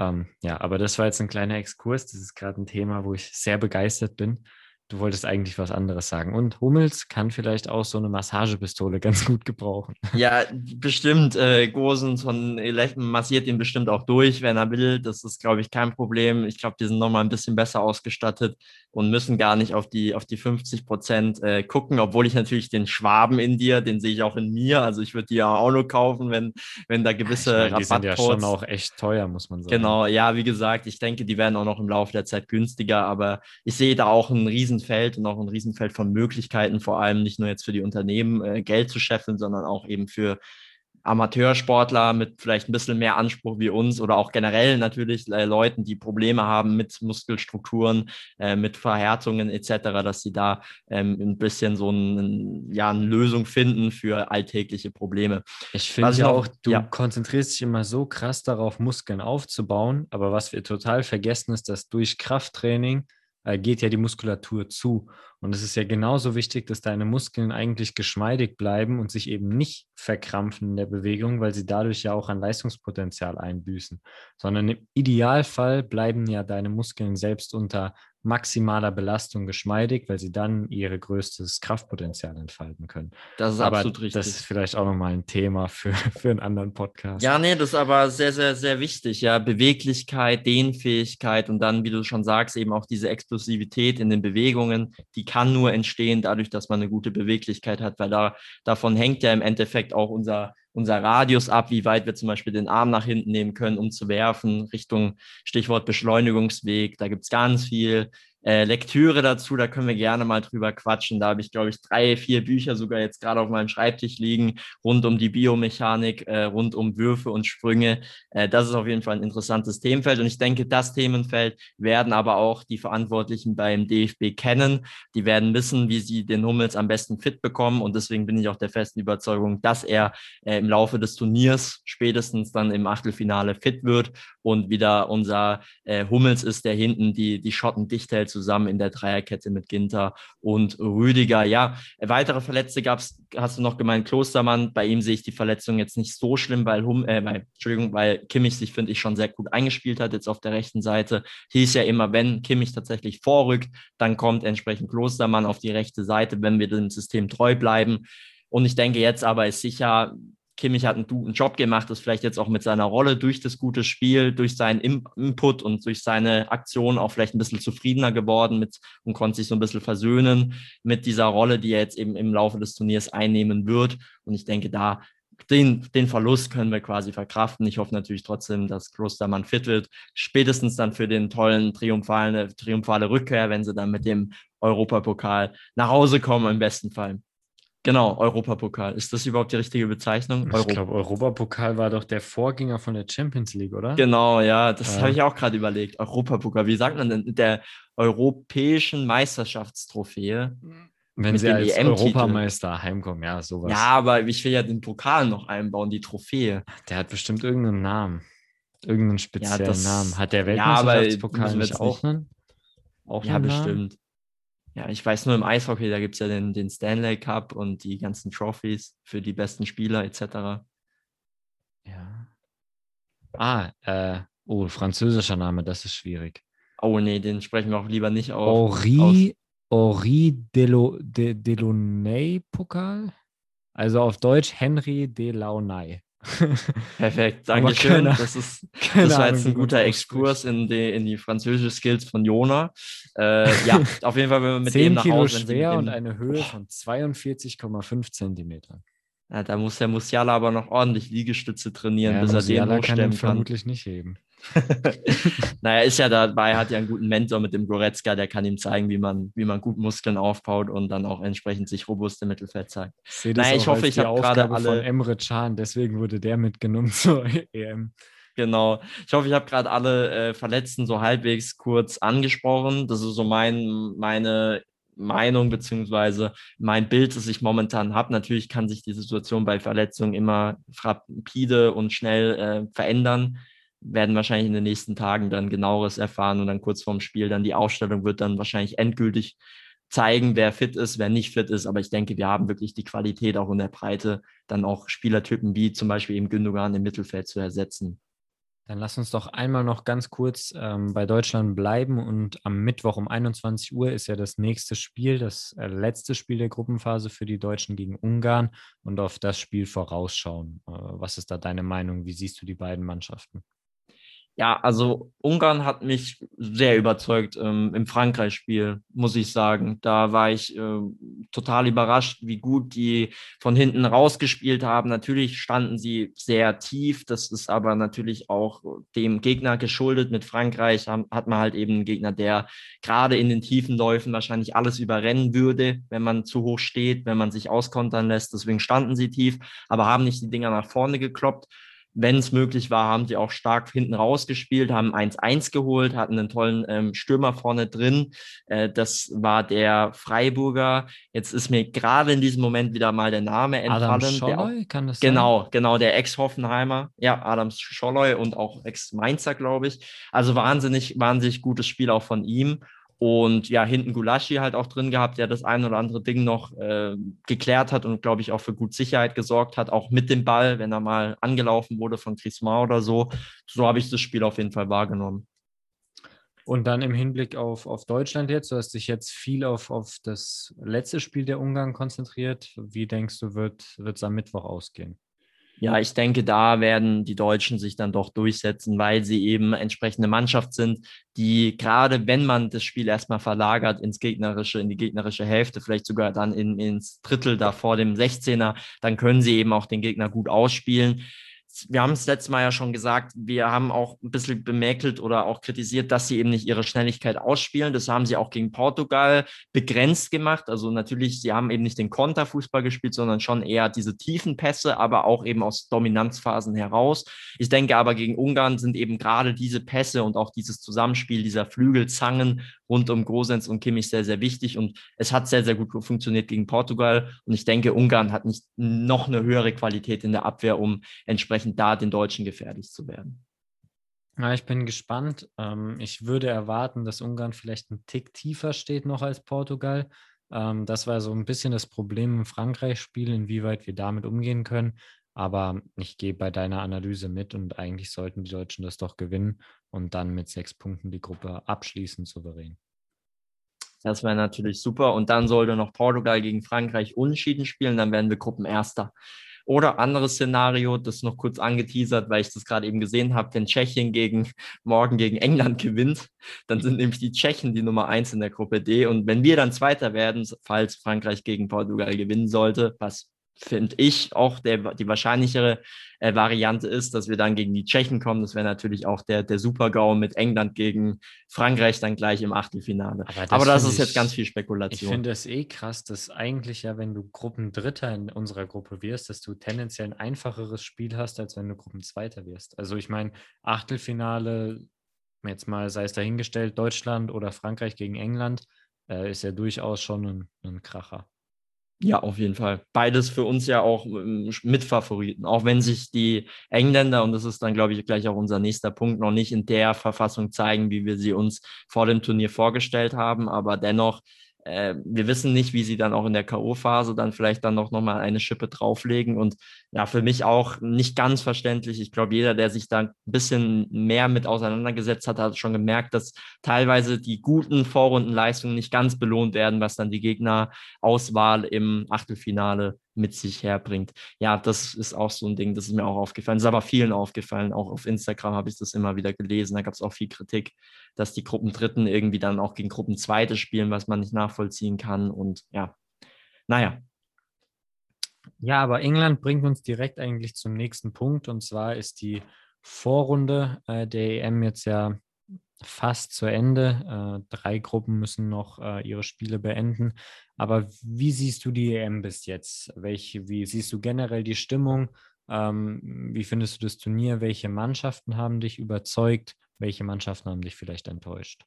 Ähm, ja, aber das war jetzt ein kleiner Exkurs. Das ist gerade ein Thema, wo ich sehr begeistert bin. Du wolltest eigentlich was anderes sagen. Und Hummels kann vielleicht auch so eine Massagepistole ganz gut gebrauchen. Ja, bestimmt. Äh, Gosens von Eleven massiert ihn bestimmt auch durch, wenn er will. Das ist, glaube ich, kein Problem. Ich glaube, die sind nochmal ein bisschen besser ausgestattet und müssen gar nicht auf die, auf die 50 Prozent äh, gucken, obwohl ich natürlich den Schwaben in dir, den sehe ich auch in mir. Also ich würde die ja auch nur kaufen, wenn, wenn da gewisse ja, ich meine, Die sind ja schon auch echt teuer, muss man sagen. Genau, ja, wie gesagt, ich denke, die werden auch noch im Laufe der Zeit günstiger, aber ich sehe da auch einen riesen Riesenfeld und auch ein Riesenfeld von Möglichkeiten, vor allem nicht nur jetzt für die Unternehmen äh, Geld zu scheffeln, sondern auch eben für Amateursportler mit vielleicht ein bisschen mehr Anspruch wie uns oder auch generell natürlich äh, Leuten, die Probleme haben mit Muskelstrukturen, äh, mit Verhärtungen etc., dass sie da ähm, ein bisschen so ein, ja, eine Lösung finden für alltägliche Probleme. Ich finde ja auch, du ja. konzentrierst dich immer so krass darauf, Muskeln aufzubauen, aber was wir total vergessen ist, dass durch Krafttraining äh, geht ja die Muskulatur zu. Und es ist ja genauso wichtig, dass deine Muskeln eigentlich geschmeidig bleiben und sich eben nicht verkrampfen in der Bewegung, weil sie dadurch ja auch an Leistungspotenzial einbüßen, sondern im Idealfall bleiben ja deine Muskeln selbst unter maximaler Belastung geschmeidig, weil sie dann ihr größtes Kraftpotenzial entfalten können. Das ist aber absolut richtig. Das ist vielleicht auch nochmal ein Thema für, für einen anderen Podcast. Ja, nee, das ist aber sehr, sehr, sehr wichtig. Ja, Beweglichkeit, Dehnfähigkeit und dann, wie du schon sagst, eben auch diese Explosivität in den Bewegungen, die kann nur entstehen dadurch, dass man eine gute Beweglichkeit hat, weil da davon hängt ja im Endeffekt auch unser unser Radius ab, wie weit wir zum Beispiel den Arm nach hinten nehmen können, um zu werfen, Richtung Stichwort Beschleunigungsweg. Da gibt es ganz viel äh, Lektüre dazu, da können wir gerne mal drüber quatschen. Da habe ich, glaube ich, drei, vier Bücher sogar jetzt gerade auf meinem Schreibtisch liegen, rund um die Biomechanik, äh, rund um Würfe und Sprünge. Äh, das ist auf jeden Fall ein interessantes Themenfeld. Und ich denke, das Themenfeld werden aber auch die Verantwortlichen beim DFB kennen. Die werden wissen, wie sie den Hummels am besten fit bekommen. Und deswegen bin ich auch der festen Überzeugung, dass er äh, im Laufe des Turniers spätestens dann im Achtelfinale fit wird und wieder unser äh, Hummels ist, der hinten die, die Schotten dicht hält zusammen in der Dreierkette mit Ginter und Rüdiger. Ja, weitere Verletzte gab es, hast du noch gemeint, Klostermann. Bei ihm sehe ich die Verletzung jetzt nicht so schlimm, weil, hum, äh, Entschuldigung, weil Kimmich sich, finde ich, schon sehr gut eingespielt hat, jetzt auf der rechten Seite. Hieß ja immer, wenn Kimmich tatsächlich vorrückt, dann kommt entsprechend Klostermann auf die rechte Seite, wenn wir dem System treu bleiben. Und ich denke, jetzt aber ist sicher, Kimmich hat einen guten Job gemacht, ist vielleicht jetzt auch mit seiner Rolle durch das gute Spiel, durch seinen Input und durch seine Aktion auch vielleicht ein bisschen zufriedener geworden mit und konnte sich so ein bisschen versöhnen mit dieser Rolle, die er jetzt eben im Laufe des Turniers einnehmen wird. Und ich denke, da den, den Verlust können wir quasi verkraften. Ich hoffe natürlich trotzdem, dass Klostermann fit wird. Spätestens dann für den tollen triumphale, triumphale Rückkehr, wenn sie dann mit dem Europapokal nach Hause kommen, im besten Fall. Genau, Europapokal. Ist das überhaupt die richtige Bezeichnung? Ich Europa. glaube, Europapokal war doch der Vorgänger von der Champions League, oder? Genau, ja, das äh. habe ich auch gerade überlegt. Europapokal. Wie sagt man denn? Der europäischen Meisterschaftstrophäe. Wenn sie als Europameister heimkommen, ja, sowas. Ja, aber ich will ja den Pokal noch einbauen, die Trophäe. Der hat bestimmt irgendeinen Namen. Irgendeinen speziellen ja, das, Namen. Hat der Weltmeisterschaftspokal ja, nicht auch einen? Auch ja, bestimmt. Ja, ich weiß nur im Eishockey, da gibt es ja den, den Stanley Cup und die ganzen Trophies für die besten Spieler etc. Ja. Ah, äh, oh, französischer Name, das ist schwierig. Oh nee, den sprechen wir auch lieber nicht auf. Henri, Henri Delo, De, Delaunay-Pokal? Also auf Deutsch Henry Delaunay. Perfekt, danke schön. Das, ist, das war jetzt ein guter Exkurs in die, in die französische Skills von Jona. Äh, ja, auf jeden Fall, wenn wir mit 10 dem nach Kilo Hause schwer und eine Höhe von 42,5 Zentimetern. Ja, da muss der Musiala aber noch ordentlich Liegestütze trainieren, ja, bis Musiala er den hochstemmen kann. kann. vermutlich nicht heben. naja, ist ja dabei, hat ja einen guten Mentor mit dem Goretzka, der kann ihm zeigen, wie man, wie man gut Muskeln aufbaut und dann auch entsprechend sich robust im Mittelfeld zeigt. Ich naja, ich hoffe, ich habe gerade alle. Von Emre Can, deswegen wurde der mitgenommen zur EM. Genau. Ich hoffe, ich habe gerade alle äh, Verletzten so halbwegs kurz angesprochen. Das ist so mein, meine Meinung beziehungsweise mein Bild, das ich momentan habe. Natürlich kann sich die Situation bei Verletzungen immer rapide und schnell äh, verändern werden wahrscheinlich in den nächsten Tagen dann genaueres erfahren und dann kurz vorm Spiel dann die Ausstellung wird dann wahrscheinlich endgültig zeigen, wer fit ist, wer nicht fit ist. Aber ich denke, wir haben wirklich die Qualität auch in der Breite, dann auch Spielertypen wie zum Beispiel eben Gündogan im Mittelfeld zu ersetzen. Dann lass uns doch einmal noch ganz kurz ähm, bei Deutschland bleiben und am Mittwoch um 21 Uhr ist ja das nächste Spiel, das äh, letzte Spiel der Gruppenphase für die Deutschen gegen Ungarn und auf das Spiel vorausschauen. Äh, was ist da deine Meinung? Wie siehst du die beiden Mannschaften? Ja, also Ungarn hat mich sehr überzeugt ähm, im Frankreich-Spiel, muss ich sagen. Da war ich äh, total überrascht, wie gut die von hinten rausgespielt haben. Natürlich standen sie sehr tief. Das ist aber natürlich auch dem Gegner geschuldet. Mit Frankreich hat man halt eben einen Gegner, der gerade in den tiefen Läufen wahrscheinlich alles überrennen würde, wenn man zu hoch steht, wenn man sich auskontern lässt. Deswegen standen sie tief, aber haben nicht die Dinger nach vorne gekloppt wenn es möglich war, haben sie auch stark hinten rausgespielt, haben 1-1 geholt, hatten einen tollen ähm, Stürmer vorne drin. Äh, das war der Freiburger. Jetzt ist mir gerade in diesem Moment wieder mal der Name entfallen. Adam Scholloy, kann das Genau, sein? genau, der Ex-Hoffenheimer. Ja, Adam Scholloy und auch Ex-Mainzer, glaube ich. Also wahnsinnig, wahnsinnig gutes Spiel auch von ihm. Und ja, hinten Gulaschi halt auch drin gehabt, der das ein oder andere Ding noch äh, geklärt hat und, glaube ich, auch für gut Sicherheit gesorgt hat, auch mit dem Ball, wenn er mal angelaufen wurde von Griezmann oder so. So habe ich das Spiel auf jeden Fall wahrgenommen. Und dann im Hinblick auf, auf Deutschland jetzt, du hast dich jetzt viel auf, auf das letzte Spiel der Ungarn konzentriert. Wie denkst du, wird es am Mittwoch ausgehen? Ja, ich denke, da werden die Deutschen sich dann doch durchsetzen, weil sie eben entsprechende Mannschaft sind, die gerade wenn man das Spiel erstmal verlagert ins gegnerische, in die gegnerische Hälfte, vielleicht sogar dann in, ins Drittel da vor dem 16er, dann können sie eben auch den Gegner gut ausspielen. Wir haben es letztes Mal ja schon gesagt, wir haben auch ein bisschen bemäkelt oder auch kritisiert, dass sie eben nicht ihre Schnelligkeit ausspielen. Das haben sie auch gegen Portugal begrenzt gemacht. Also natürlich, sie haben eben nicht den Konterfußball gespielt, sondern schon eher diese tiefen Pässe, aber auch eben aus Dominanzphasen heraus. Ich denke aber gegen Ungarn sind eben gerade diese Pässe und auch dieses Zusammenspiel dieser Flügelzangen rund um Gosens und Kimmich sehr, sehr wichtig. Und es hat sehr, sehr gut funktioniert gegen Portugal. Und ich denke, Ungarn hat nicht noch eine höhere Qualität in der Abwehr, um entsprechend da den Deutschen gefährlich zu werden. Ja, ich bin gespannt. Ähm, ich würde erwarten, dass Ungarn vielleicht einen Tick tiefer steht noch als Portugal. Ähm, das war so ein bisschen das Problem im Frankreich-Spiel, inwieweit wir damit umgehen können. Aber ich gehe bei deiner Analyse mit und eigentlich sollten die Deutschen das doch gewinnen und dann mit sechs Punkten die Gruppe abschließen souverän. Das wäre natürlich super. Und dann sollte noch Portugal gegen Frankreich unentschieden spielen, dann werden wir Gruppenerster. Oder anderes Szenario, das noch kurz angeteasert, weil ich das gerade eben gesehen habe, wenn Tschechien gegen morgen gegen England gewinnt, dann sind nämlich die Tschechen die Nummer eins in der Gruppe D. Und wenn wir dann Zweiter werden, falls Frankreich gegen Portugal gewinnen sollte, was finde ich, auch der, die wahrscheinlichere äh, Variante ist, dass wir dann gegen die Tschechen kommen. Das wäre natürlich auch der, der Super-GAU mit England gegen Frankreich dann gleich im Achtelfinale. Aber das, Aber das ist ich, jetzt ganz viel Spekulation. Ich finde es eh krass, dass eigentlich ja, wenn du Gruppendritter in unserer Gruppe wirst, dass du tendenziell ein einfacheres Spiel hast, als wenn du Gruppenzweiter wirst. Also ich meine, Achtelfinale, jetzt mal sei es dahingestellt, Deutschland oder Frankreich gegen England, äh, ist ja durchaus schon ein, ein Kracher. Ja, auf jeden Fall. Beides für uns ja auch ähm, Mitfavoriten. Auch wenn sich die Engländer, und das ist dann, glaube ich, gleich auch unser nächster Punkt, noch nicht in der Verfassung zeigen, wie wir sie uns vor dem Turnier vorgestellt haben. Aber dennoch äh, wir wissen nicht, wie sie dann auch in der K.O.-Phase dann vielleicht dann noch, noch mal eine Schippe drauflegen. Und ja, für mich auch nicht ganz verständlich. Ich glaube, jeder, der sich da ein bisschen mehr mit auseinandergesetzt hat, hat schon gemerkt, dass teilweise die guten Vorrundenleistungen nicht ganz belohnt werden, was dann die Gegnerauswahl im Achtelfinale mit sich herbringt. Ja, das ist auch so ein Ding, das ist mir auch aufgefallen. Das ist aber vielen aufgefallen. Auch auf Instagram habe ich das immer wieder gelesen. Da gab es auch viel Kritik, dass die Gruppendritten irgendwie dann auch gegen Gruppenzweite spielen, was man nicht nachvollziehen kann. Und ja, naja. Ja, aber England bringt uns direkt eigentlich zum nächsten Punkt. Und zwar ist die Vorrunde äh, der EM jetzt ja fast zu Ende. Äh, drei Gruppen müssen noch äh, ihre Spiele beenden. Aber wie siehst du die EM bis jetzt? Welche, wie siehst du generell die Stimmung? Ähm, wie findest du das Turnier? Welche Mannschaften haben dich überzeugt? Welche Mannschaften haben dich vielleicht enttäuscht?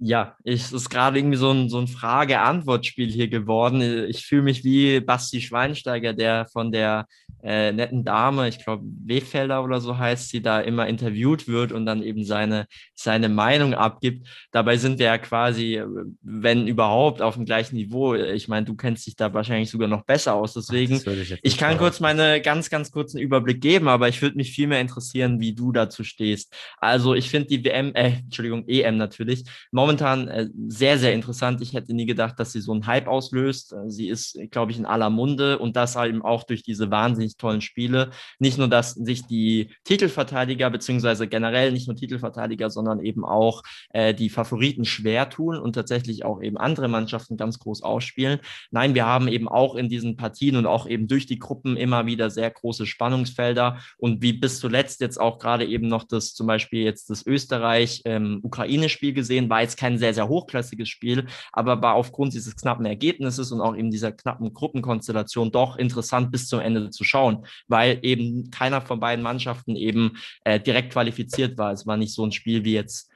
Ja, es ist gerade irgendwie so ein, so ein Frage-Antwort-Spiel hier geworden. Ich fühle mich wie Basti Schweinsteiger, der von der äh, netten Dame, ich glaube Wehfelder oder so heißt sie, da immer interviewt wird und dann eben seine, seine Meinung abgibt. Dabei sind wir ja quasi, wenn überhaupt, auf dem gleichen Niveau. Ich meine, du kennst dich da wahrscheinlich sogar noch besser aus. Deswegen, ich, ich kann kurz meine ganz, ganz kurzen Überblick geben, aber ich würde mich viel mehr interessieren, wie du dazu stehst. Also ich finde die WM, äh, Entschuldigung, EM natürlich, momentan äh, sehr, sehr interessant. Ich hätte nie gedacht, dass sie so einen Hype auslöst. Äh, sie ist, glaube ich, in aller Munde und das eben auch durch diese wahnsinnig tollen Spiele. Nicht nur, dass sich die Titelverteidiger, beziehungsweise generell nicht nur Titelverteidiger, sondern eben auch äh, die Favoriten schwer tun und tatsächlich auch eben andere Mannschaften ganz groß ausspielen. Nein, wir haben eben auch in diesen Partien und auch eben durch die Gruppen immer wieder sehr große Spannungsfelder und wie bis zuletzt jetzt auch gerade eben noch das zum Beispiel jetzt das Österreich-Ukraine-Spiel ähm, gesehen, war jetzt kein sehr, sehr hochklassiges Spiel, aber war aufgrund dieses knappen Ergebnisses und auch eben dieser knappen Gruppenkonstellation doch interessant bis zum Ende zu schauen, weil eben keiner von beiden Mannschaften eben äh, direkt qualifiziert war. Es war nicht so ein Spiel wie jetzt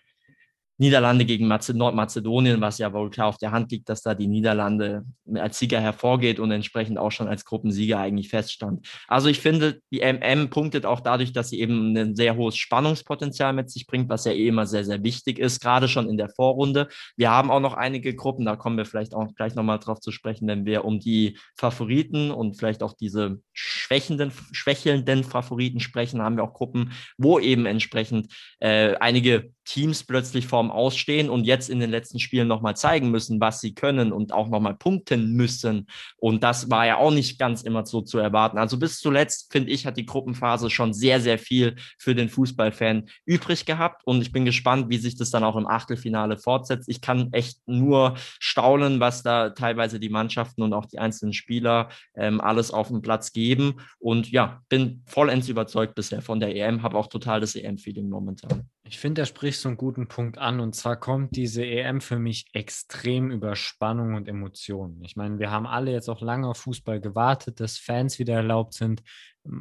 Niederlande gegen Nordmazedonien, was ja wohl klar auf der Hand liegt, dass da die Niederlande als Sieger hervorgeht und entsprechend auch schon als Gruppensieger eigentlich feststand. Also ich finde, die MM punktet auch dadurch, dass sie eben ein sehr hohes Spannungspotenzial mit sich bringt, was ja eh immer sehr, sehr wichtig ist, gerade schon in der Vorrunde. Wir haben auch noch einige Gruppen, da kommen wir vielleicht auch gleich nochmal drauf zu sprechen, wenn wir um die Favoriten und vielleicht auch diese schwächenden, schwächelnden Favoriten sprechen, haben wir auch Gruppen, wo eben entsprechend äh, einige Teams plötzlich vorm Ausstehen und jetzt in den letzten Spielen nochmal zeigen müssen, was sie können und auch nochmal punkten müssen. Und das war ja auch nicht ganz immer so zu erwarten. Also bis zuletzt, finde ich, hat die Gruppenphase schon sehr, sehr viel für den Fußballfan übrig gehabt. Und ich bin gespannt, wie sich das dann auch im Achtelfinale fortsetzt. Ich kann echt nur staunen, was da teilweise die Mannschaften und auch die einzelnen Spieler ähm, alles auf dem Platz geben. Und ja, bin vollends überzeugt bisher von der EM, habe auch total das EM-Feeling momentan. Ich finde, er spricht so einen guten Punkt an. Und zwar kommt diese EM für mich extrem über Spannung und Emotionen. Ich meine, wir haben alle jetzt auch lange auf Fußball gewartet, dass Fans wieder erlaubt sind.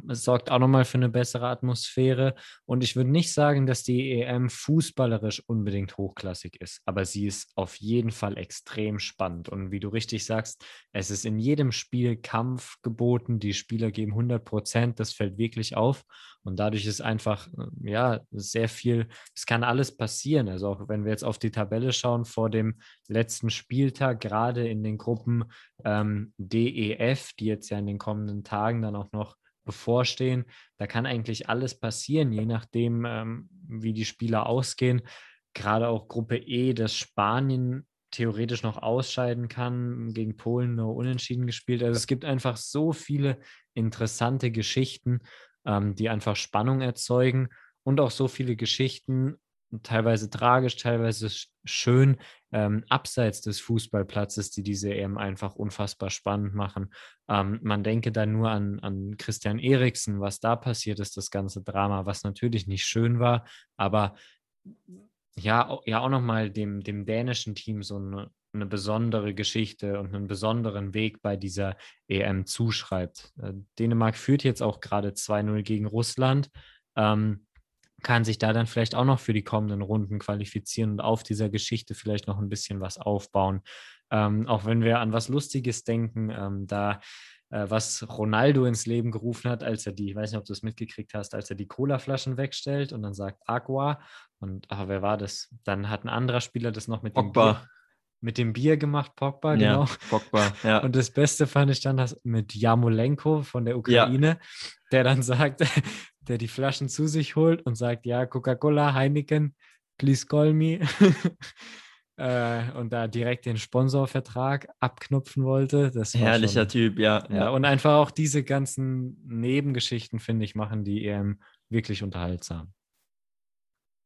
Es sorgt auch nochmal für eine bessere Atmosphäre. Und ich würde nicht sagen, dass die EM fußballerisch unbedingt hochklassig ist, aber sie ist auf jeden Fall extrem spannend. Und wie du richtig sagst, es ist in jedem Spiel Kampf geboten. Die Spieler geben 100 Prozent. Das fällt wirklich auf. Und dadurch ist einfach, ja, sehr viel, es kann alles passieren. Also auch wenn wir jetzt auf die Tabelle schauen vor dem letzten Spieltag, gerade in den Gruppen ähm, DEF, die jetzt ja in den kommenden Tagen dann auch noch bevorstehen. Da kann eigentlich alles passieren, je nachdem, ähm, wie die Spieler ausgehen. Gerade auch Gruppe E, dass Spanien theoretisch noch ausscheiden kann, gegen Polen nur unentschieden gespielt. Also es gibt einfach so viele interessante Geschichten, ähm, die einfach Spannung erzeugen und auch so viele Geschichten, teilweise tragisch, teilweise schön, ähm, abseits des Fußballplatzes, die diese EM einfach unfassbar spannend machen. Ähm, man denke da nur an, an Christian Eriksen, was da passiert ist, das ganze Drama, was natürlich nicht schön war, aber ja, ja auch nochmal dem, dem dänischen Team so eine, eine besondere Geschichte und einen besonderen Weg bei dieser EM zuschreibt. Äh, Dänemark führt jetzt auch gerade 2-0 gegen Russland. Ähm, kann sich da dann vielleicht auch noch für die kommenden Runden qualifizieren und auf dieser Geschichte vielleicht noch ein bisschen was aufbauen. Ähm, auch wenn wir an was Lustiges denken, ähm, da äh, was Ronaldo ins Leben gerufen hat, als er die, ich weiß nicht, ob du es mitgekriegt hast, als er die Colaflaschen wegstellt und dann sagt Aqua und ach, wer war das? Dann hat ein anderer Spieler das noch mit Pogba. dem mit dem Bier gemacht, Pogba, genau. Ja, Pogba, ja. Und das Beste fand ich dann das mit Jamolenko von der Ukraine, ja. der dann sagt, der die Flaschen zu sich holt und sagt, ja, Coca-Cola, Heineken, please call me. äh, und da direkt den Sponsorvertrag abknüpfen wollte. Das Herrlicher schon, Typ, ja, ja. Und einfach auch diese ganzen Nebengeschichten, finde ich, machen die EM wirklich unterhaltsam.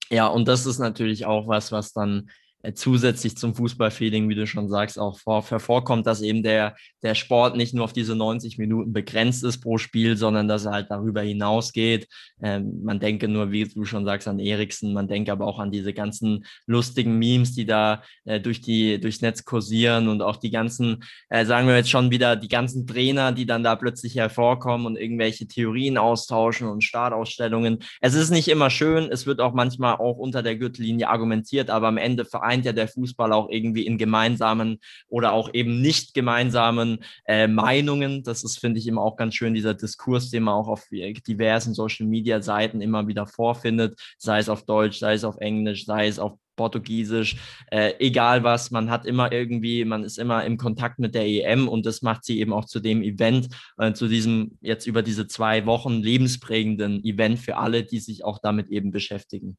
Ja, und das ist natürlich auch was, was dann zusätzlich zum Fußballfeeling, wie du schon sagst, auch vor, hervorkommt, dass eben der, der Sport nicht nur auf diese 90 Minuten begrenzt ist pro Spiel, sondern dass er halt darüber hinausgeht. Ähm, man denke nur, wie du schon sagst, an Eriksen, man denke aber auch an diese ganzen lustigen Memes, die da äh, durch die, durchs Netz kursieren und auch die ganzen, äh, sagen wir jetzt schon wieder, die ganzen Trainer, die dann da plötzlich hervorkommen und irgendwelche Theorien austauschen und Startausstellungen. Es ist nicht immer schön, es wird auch manchmal auch unter der Gürtellinie argumentiert, aber am Ende vereint vereint ja der Fußball auch irgendwie in gemeinsamen oder auch eben nicht gemeinsamen äh, Meinungen. Das ist, finde ich, immer auch ganz schön, dieser Diskurs, den man auch auf diversen Social-Media-Seiten immer wieder vorfindet, sei es auf Deutsch, sei es auf Englisch, sei es auf Portugiesisch, äh, egal was, man hat immer irgendwie, man ist immer im Kontakt mit der EM und das macht sie eben auch zu dem Event, äh, zu diesem jetzt über diese zwei Wochen lebensprägenden Event für alle, die sich auch damit eben beschäftigen.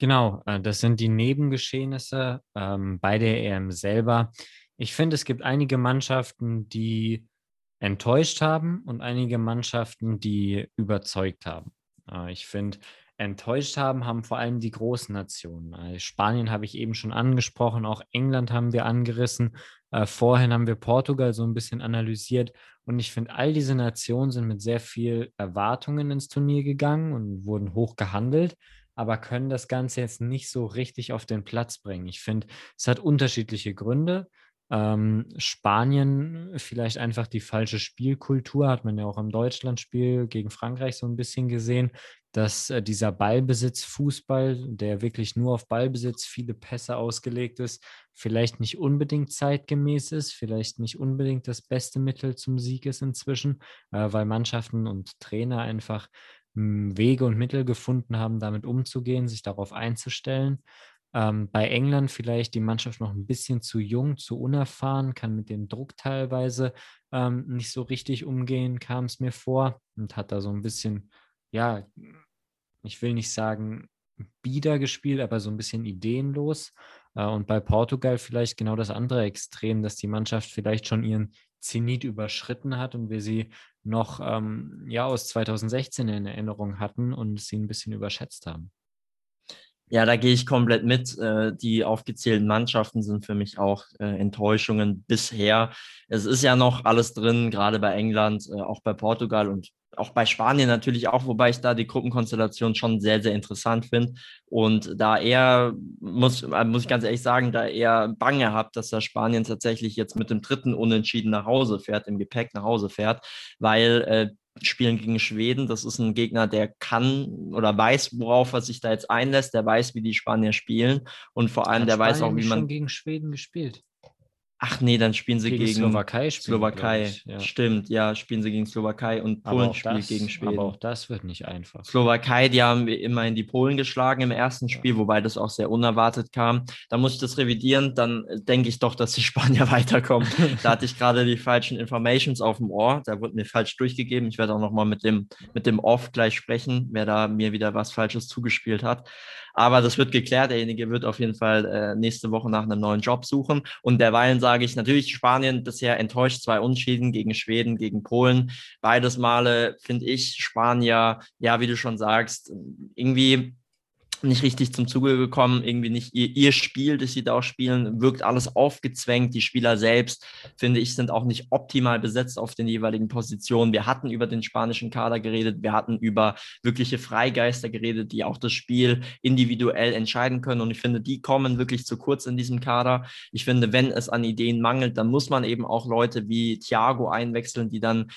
Genau, äh, das sind die Nebengeschehnisse ähm, bei der EM selber. Ich finde, es gibt einige Mannschaften, die enttäuscht haben und einige Mannschaften, die überzeugt haben. Äh, ich finde, enttäuscht haben, haben vor allem die großen Nationen. Äh, Spanien habe ich eben schon angesprochen, auch England haben wir angerissen. Äh, vorhin haben wir Portugal so ein bisschen analysiert. Und ich finde, all diese Nationen sind mit sehr viel Erwartungen ins Turnier gegangen und wurden hoch gehandelt aber können das Ganze jetzt nicht so richtig auf den Platz bringen. Ich finde, es hat unterschiedliche Gründe. Ähm, Spanien vielleicht einfach die falsche Spielkultur, hat man ja auch im Deutschlandspiel gegen Frankreich so ein bisschen gesehen, dass äh, dieser Ballbesitz-Fußball, der wirklich nur auf Ballbesitz, viele Pässe ausgelegt ist, vielleicht nicht unbedingt zeitgemäß ist, vielleicht nicht unbedingt das beste Mittel zum Sieg ist inzwischen, äh, weil Mannschaften und Trainer einfach Wege und Mittel gefunden haben, damit umzugehen, sich darauf einzustellen. Ähm, bei England vielleicht die Mannschaft noch ein bisschen zu jung, zu unerfahren, kann mit dem Druck teilweise ähm, nicht so richtig umgehen, kam es mir vor und hat da so ein bisschen, ja, ich will nicht sagen, bieder gespielt, aber so ein bisschen ideenlos. Äh, und bei Portugal vielleicht genau das andere Extrem, dass die Mannschaft vielleicht schon ihren Zenit überschritten hat und wir sie noch ähm, ja, aus 2016 in Erinnerung hatten und sie ein bisschen überschätzt haben. Ja, da gehe ich komplett mit. Äh, die aufgezählten Mannschaften sind für mich auch äh, Enttäuschungen bisher. Es ist ja noch alles drin, gerade bei England, äh, auch bei Portugal und auch bei Spanien natürlich auch, wobei ich da die Gruppenkonstellation schon sehr, sehr interessant finde. Und da eher, muss, muss ich ganz ehrlich sagen, da eher Bange habe, dass da Spanien tatsächlich jetzt mit dem dritten Unentschieden nach Hause fährt, im Gepäck nach Hause fährt, weil äh, spielen gegen Schweden. Das ist ein Gegner, der kann oder weiß, worauf er sich da jetzt einlässt. Der weiß, wie die Spanier spielen und vor allem, Hat der Spanien weiß auch, wie man. schon gegen Schweden gespielt. Ach nee, dann spielen sie gegen, gegen Slowakei. Spielen, Slowakei, ja. stimmt, ja, spielen sie gegen Slowakei und Polen spielt gegen Schweden. Aber auch das wird nicht einfach. Slowakei, die haben immerhin die Polen geschlagen im ersten Spiel, ja. wobei das auch sehr unerwartet kam. Da muss ich das revidieren, dann denke ich doch, dass die Spanier weiterkommen. da hatte ich gerade die falschen Informations auf dem Ohr, da wurde mir falsch durchgegeben. Ich werde auch nochmal mit dem, mit dem Off gleich sprechen, wer da mir wieder was Falsches zugespielt hat. Aber das wird geklärt. Derjenige wird auf jeden Fall äh, nächste Woche nach einem neuen Job suchen. Und derweilen sage ich natürlich, Spanien bisher enttäuscht, zwei Unschieden gegen Schweden, gegen Polen. Beides Male finde ich Spanier, ja, wie du schon sagst, irgendwie nicht richtig zum Zuge gekommen, irgendwie nicht ihr, ihr Spiel, das sie da auch spielen, wirkt alles aufgezwängt. Die Spieler selbst, finde ich, sind auch nicht optimal besetzt auf den jeweiligen Positionen. Wir hatten über den spanischen Kader geredet, wir hatten über wirkliche Freigeister geredet, die auch das Spiel individuell entscheiden können. Und ich finde, die kommen wirklich zu kurz in diesem Kader. Ich finde, wenn es an Ideen mangelt, dann muss man eben auch Leute wie Thiago einwechseln, die dann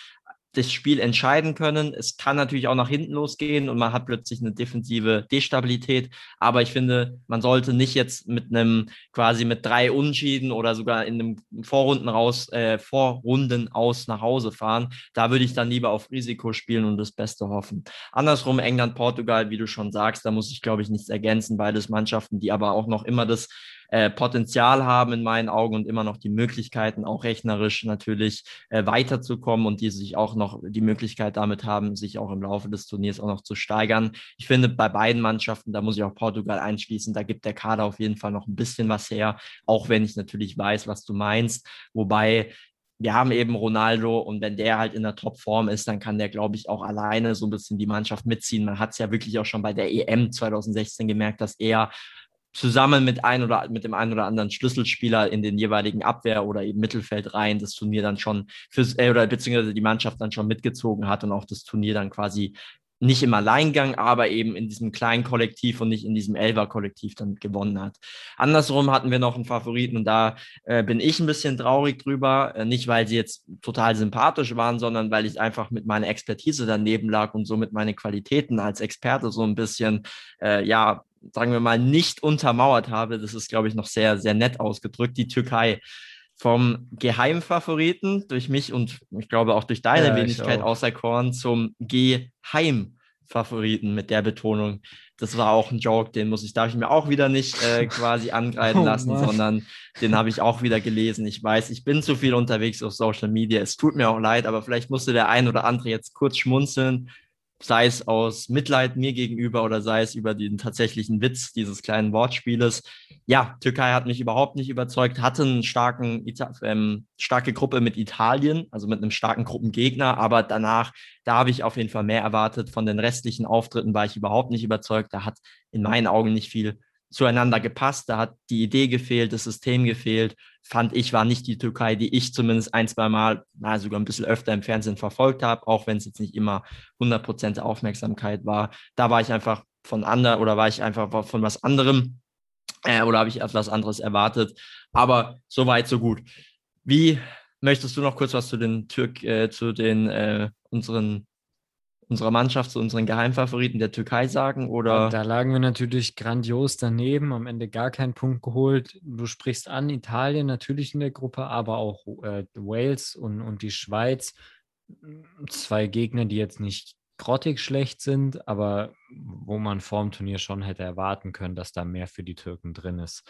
das Spiel entscheiden können. Es kann natürlich auch nach hinten losgehen und man hat plötzlich eine defensive Destabilität. Aber ich finde, man sollte nicht jetzt mit einem quasi mit drei Unschieden oder sogar in einem Vorrunden raus, äh, Vorrunden aus nach Hause fahren. Da würde ich dann lieber auf Risiko spielen und das Beste hoffen. Andersrum England, Portugal, wie du schon sagst, da muss ich glaube ich nichts ergänzen. Beides Mannschaften, die aber auch noch immer das äh, Potenzial haben in meinen Augen und immer noch die Möglichkeiten, auch rechnerisch natürlich äh, weiterzukommen und die sich auch noch die Möglichkeit damit haben, sich auch im Laufe des Turniers auch noch zu steigern. Ich finde, bei beiden Mannschaften, da muss ich auch Portugal einschließen, da gibt der Kader auf jeden Fall noch ein bisschen was her, auch wenn ich natürlich weiß, was du meinst. Wobei wir haben eben Ronaldo und wenn der halt in der Topform ist, dann kann der, glaube ich, auch alleine so ein bisschen die Mannschaft mitziehen. Man hat es ja wirklich auch schon bei der EM 2016 gemerkt, dass er zusammen mit ein oder mit dem einen oder anderen Schlüsselspieler in den jeweiligen Abwehr oder eben Mittelfeld rein das Turnier dann schon fürs äh, oder beziehungsweise die Mannschaft dann schon mitgezogen hat und auch das Turnier dann quasi nicht im Alleingang, aber eben in diesem kleinen Kollektiv und nicht in diesem Elfer-Kollektiv dann gewonnen hat. Andersrum hatten wir noch einen Favoriten und da äh, bin ich ein bisschen traurig drüber. Äh, nicht, weil sie jetzt total sympathisch waren, sondern weil ich einfach mit meiner Expertise daneben lag und somit meine Qualitäten als Experte so ein bisschen, äh, ja, sagen wir mal, nicht untermauert habe. Das ist, glaube ich, noch sehr, sehr nett ausgedrückt. Die Türkei vom Geheimfavoriten durch mich und ich glaube auch durch deine ja, Wenigkeit auserkoren zum Geheimfavoriten mit der Betonung. Das war auch ein Joke, den muss ich, darf ich mir auch wieder nicht äh, quasi angreifen oh, lassen, Mann. sondern den habe ich auch wieder gelesen. Ich weiß, ich bin zu viel unterwegs auf Social Media. Es tut mir auch leid, aber vielleicht musste der ein oder andere jetzt kurz schmunzeln sei es aus Mitleid mir gegenüber oder sei es über den tatsächlichen Witz dieses kleinen Wortspieles. Ja, Türkei hat mich überhaupt nicht überzeugt, hatte eine ähm, starke Gruppe mit Italien, also mit einem starken Gruppengegner, aber danach, da habe ich auf jeden Fall mehr erwartet. Von den restlichen Auftritten war ich überhaupt nicht überzeugt. Da hat in meinen Augen nicht viel zueinander gepasst. Da hat die Idee gefehlt, das System gefehlt. Fand ich, war nicht die Türkei, die ich zumindest ein, zwei Mal, na, sogar ein bisschen öfter im Fernsehen verfolgt habe, auch wenn es jetzt nicht immer 100% Aufmerksamkeit war. Da war ich einfach von ander oder war ich einfach von was anderem äh, oder habe ich etwas anderes erwartet. Aber so weit, so gut. Wie möchtest du noch kurz was zu den Türk, äh, zu den äh, unseren unserer Mannschaft zu unseren Geheimfavoriten der Türkei sagen? Oder? Da lagen wir natürlich grandios daneben, am Ende gar keinen Punkt geholt. Du sprichst an, Italien natürlich in der Gruppe, aber auch äh, Wales und, und die Schweiz. Zwei Gegner, die jetzt nicht grottig schlecht sind, aber wo man vor dem Turnier schon hätte erwarten können, dass da mehr für die Türken drin ist.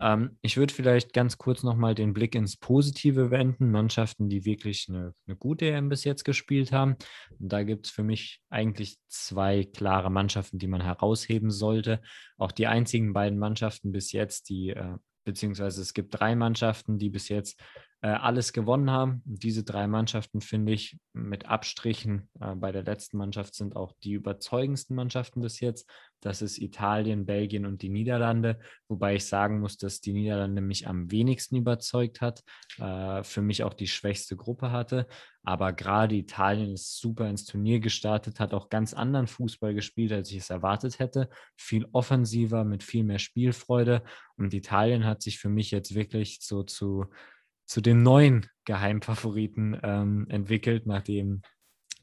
Ähm, ich würde vielleicht ganz kurz nochmal den Blick ins Positive wenden. Mannschaften, die wirklich eine, eine gute EM bis jetzt gespielt haben. Und da gibt es für mich eigentlich zwei klare Mannschaften, die man herausheben sollte. Auch die einzigen beiden Mannschaften bis jetzt, die äh, beziehungsweise es gibt drei Mannschaften, die bis jetzt äh, alles gewonnen haben. Und diese drei Mannschaften, finde ich, mit Abstrichen äh, bei der letzten Mannschaft sind auch die überzeugendsten Mannschaften bis jetzt. Das ist Italien, Belgien und die Niederlande, wobei ich sagen muss, dass die Niederlande mich am wenigsten überzeugt hat, äh, für mich auch die schwächste Gruppe hatte. Aber gerade Italien ist super ins Turnier gestartet, hat auch ganz anderen Fußball gespielt, als ich es erwartet hätte. Viel offensiver, mit viel mehr Spielfreude. Und Italien hat sich für mich jetzt wirklich so zu, zu dem neuen Geheimfavoriten ähm, entwickelt, nachdem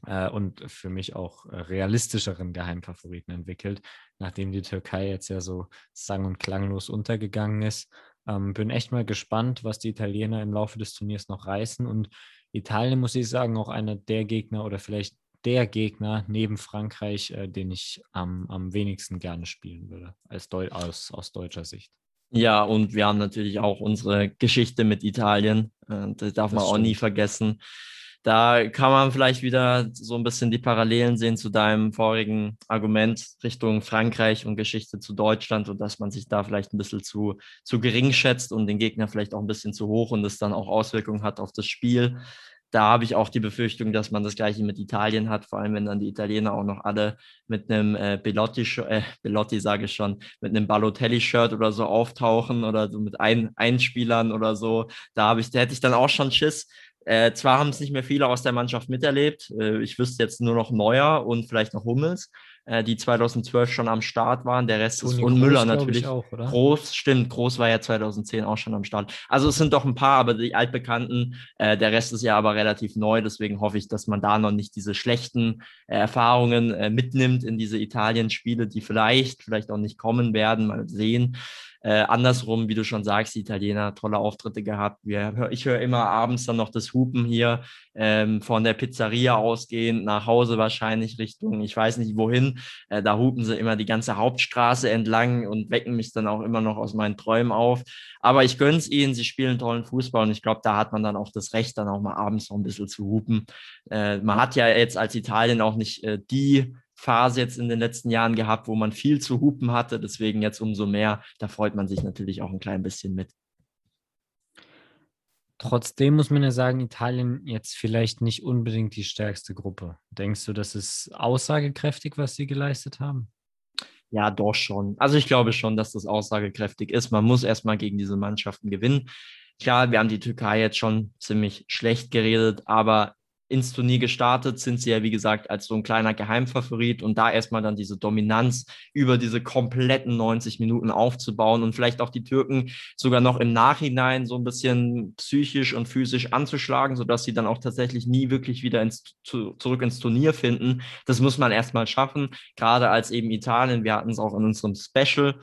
äh, und für mich auch äh, realistischeren Geheimfavoriten entwickelt, nachdem die Türkei jetzt ja so sang- und klanglos untergegangen ist. Ähm, bin echt mal gespannt, was die Italiener im Laufe des Turniers noch reißen. Und Italien, muss ich sagen, auch einer der Gegner oder vielleicht der Gegner neben Frankreich, äh, den ich am, am wenigsten gerne spielen würde, als Deu aus, aus deutscher Sicht. Ja, und wir haben natürlich auch unsere Geschichte mit Italien. Äh, das darf das man auch nie vergessen. Da kann man vielleicht wieder so ein bisschen die Parallelen sehen zu deinem vorigen Argument Richtung Frankreich und Geschichte zu Deutschland und dass man sich da vielleicht ein bisschen zu, zu gering schätzt und den Gegner vielleicht auch ein bisschen zu hoch und es dann auch Auswirkungen hat auf das Spiel. Da habe ich auch die Befürchtung, dass man das gleiche mit Italien hat, vor allem wenn dann die Italiener auch noch alle mit einem äh, Bellotti, äh, Bellotti sage ich schon, mit einem Balotelli-Shirt oder so auftauchen oder so mit ein Einspielern oder so. Da habe ich, da hätte ich dann auch schon Schiss, äh, zwar haben es nicht mehr viele aus der Mannschaft miterlebt. Äh, ich wüsste jetzt nur noch Neuer und vielleicht noch Hummels, äh, die 2012 schon am Start waren. Der Rest Toni ist und Groß, Müller natürlich. Auch, Groß, stimmt. Groß war ja 2010 auch schon am Start. Also es sind doch ein paar, aber die altbekannten. Äh, der Rest ist ja aber relativ neu. Deswegen hoffe ich, dass man da noch nicht diese schlechten äh, Erfahrungen äh, mitnimmt in diese Italien-Spiele, die vielleicht, vielleicht auch nicht kommen werden. Mal sehen. Äh, andersrum, wie du schon sagst, die Italiener tolle Auftritte gehabt. Wir, ich höre immer abends dann noch das Hupen hier ähm, von der Pizzeria ausgehend nach Hause wahrscheinlich Richtung, ich weiß nicht wohin. Äh, da hupen sie immer die ganze Hauptstraße entlang und wecken mich dann auch immer noch aus meinen Träumen auf. Aber ich gönne es ihnen, sie spielen tollen Fußball und ich glaube, da hat man dann auch das Recht, dann auch mal abends noch ein bisschen zu hupen. Äh, man hat ja jetzt als Italien auch nicht äh, die Phase jetzt in den letzten Jahren gehabt, wo man viel zu hupen hatte. Deswegen jetzt umso mehr. Da freut man sich natürlich auch ein klein bisschen mit. Trotzdem muss man ja sagen, Italien jetzt vielleicht nicht unbedingt die stärkste Gruppe. Denkst du, das ist aussagekräftig, was sie geleistet haben? Ja, doch schon. Also ich glaube schon, dass das aussagekräftig ist. Man muss erstmal gegen diese Mannschaften gewinnen. Klar, wir haben die Türkei jetzt schon ziemlich schlecht geredet, aber ins Turnier gestartet, sind sie ja, wie gesagt, als so ein kleiner Geheimfavorit und da erstmal dann diese Dominanz über diese kompletten 90 Minuten aufzubauen und vielleicht auch die Türken sogar noch im Nachhinein so ein bisschen psychisch und physisch anzuschlagen, sodass sie dann auch tatsächlich nie wirklich wieder ins, zu, zurück ins Turnier finden. Das muss man erstmal schaffen, gerade als eben Italien. Wir hatten es auch in unserem Special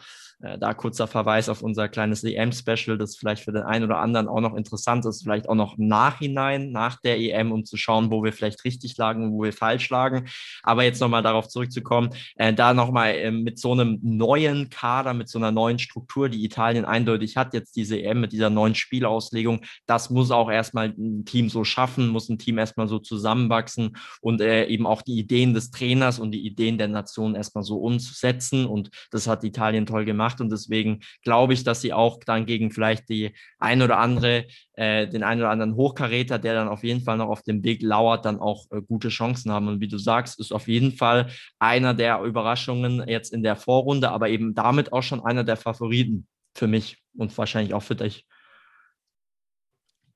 da kurzer Verweis auf unser kleines EM-Special, das vielleicht für den einen oder anderen auch noch interessant ist, vielleicht auch noch im Nachhinein, nach der EM, um zu schauen, wo wir vielleicht richtig lagen und wo wir falsch lagen. Aber jetzt nochmal darauf zurückzukommen, äh, da nochmal äh, mit so einem neuen Kader, mit so einer neuen Struktur, die Italien eindeutig hat, jetzt diese EM mit dieser neuen Spielauslegung, das muss auch erstmal ein Team so schaffen, muss ein Team erstmal so zusammenwachsen und äh, eben auch die Ideen des Trainers und die Ideen der Nation erstmal so umzusetzen. Und das hat Italien toll gemacht gemacht und deswegen glaube ich, dass sie auch dann gegen vielleicht die ein oder andere, äh, den einen oder anderen Hochkaräter, der dann auf jeden Fall noch auf dem Weg lauert, dann auch äh, gute Chancen haben. Und wie du sagst, ist auf jeden Fall einer der Überraschungen jetzt in der Vorrunde, aber eben damit auch schon einer der Favoriten für mich und wahrscheinlich auch für dich.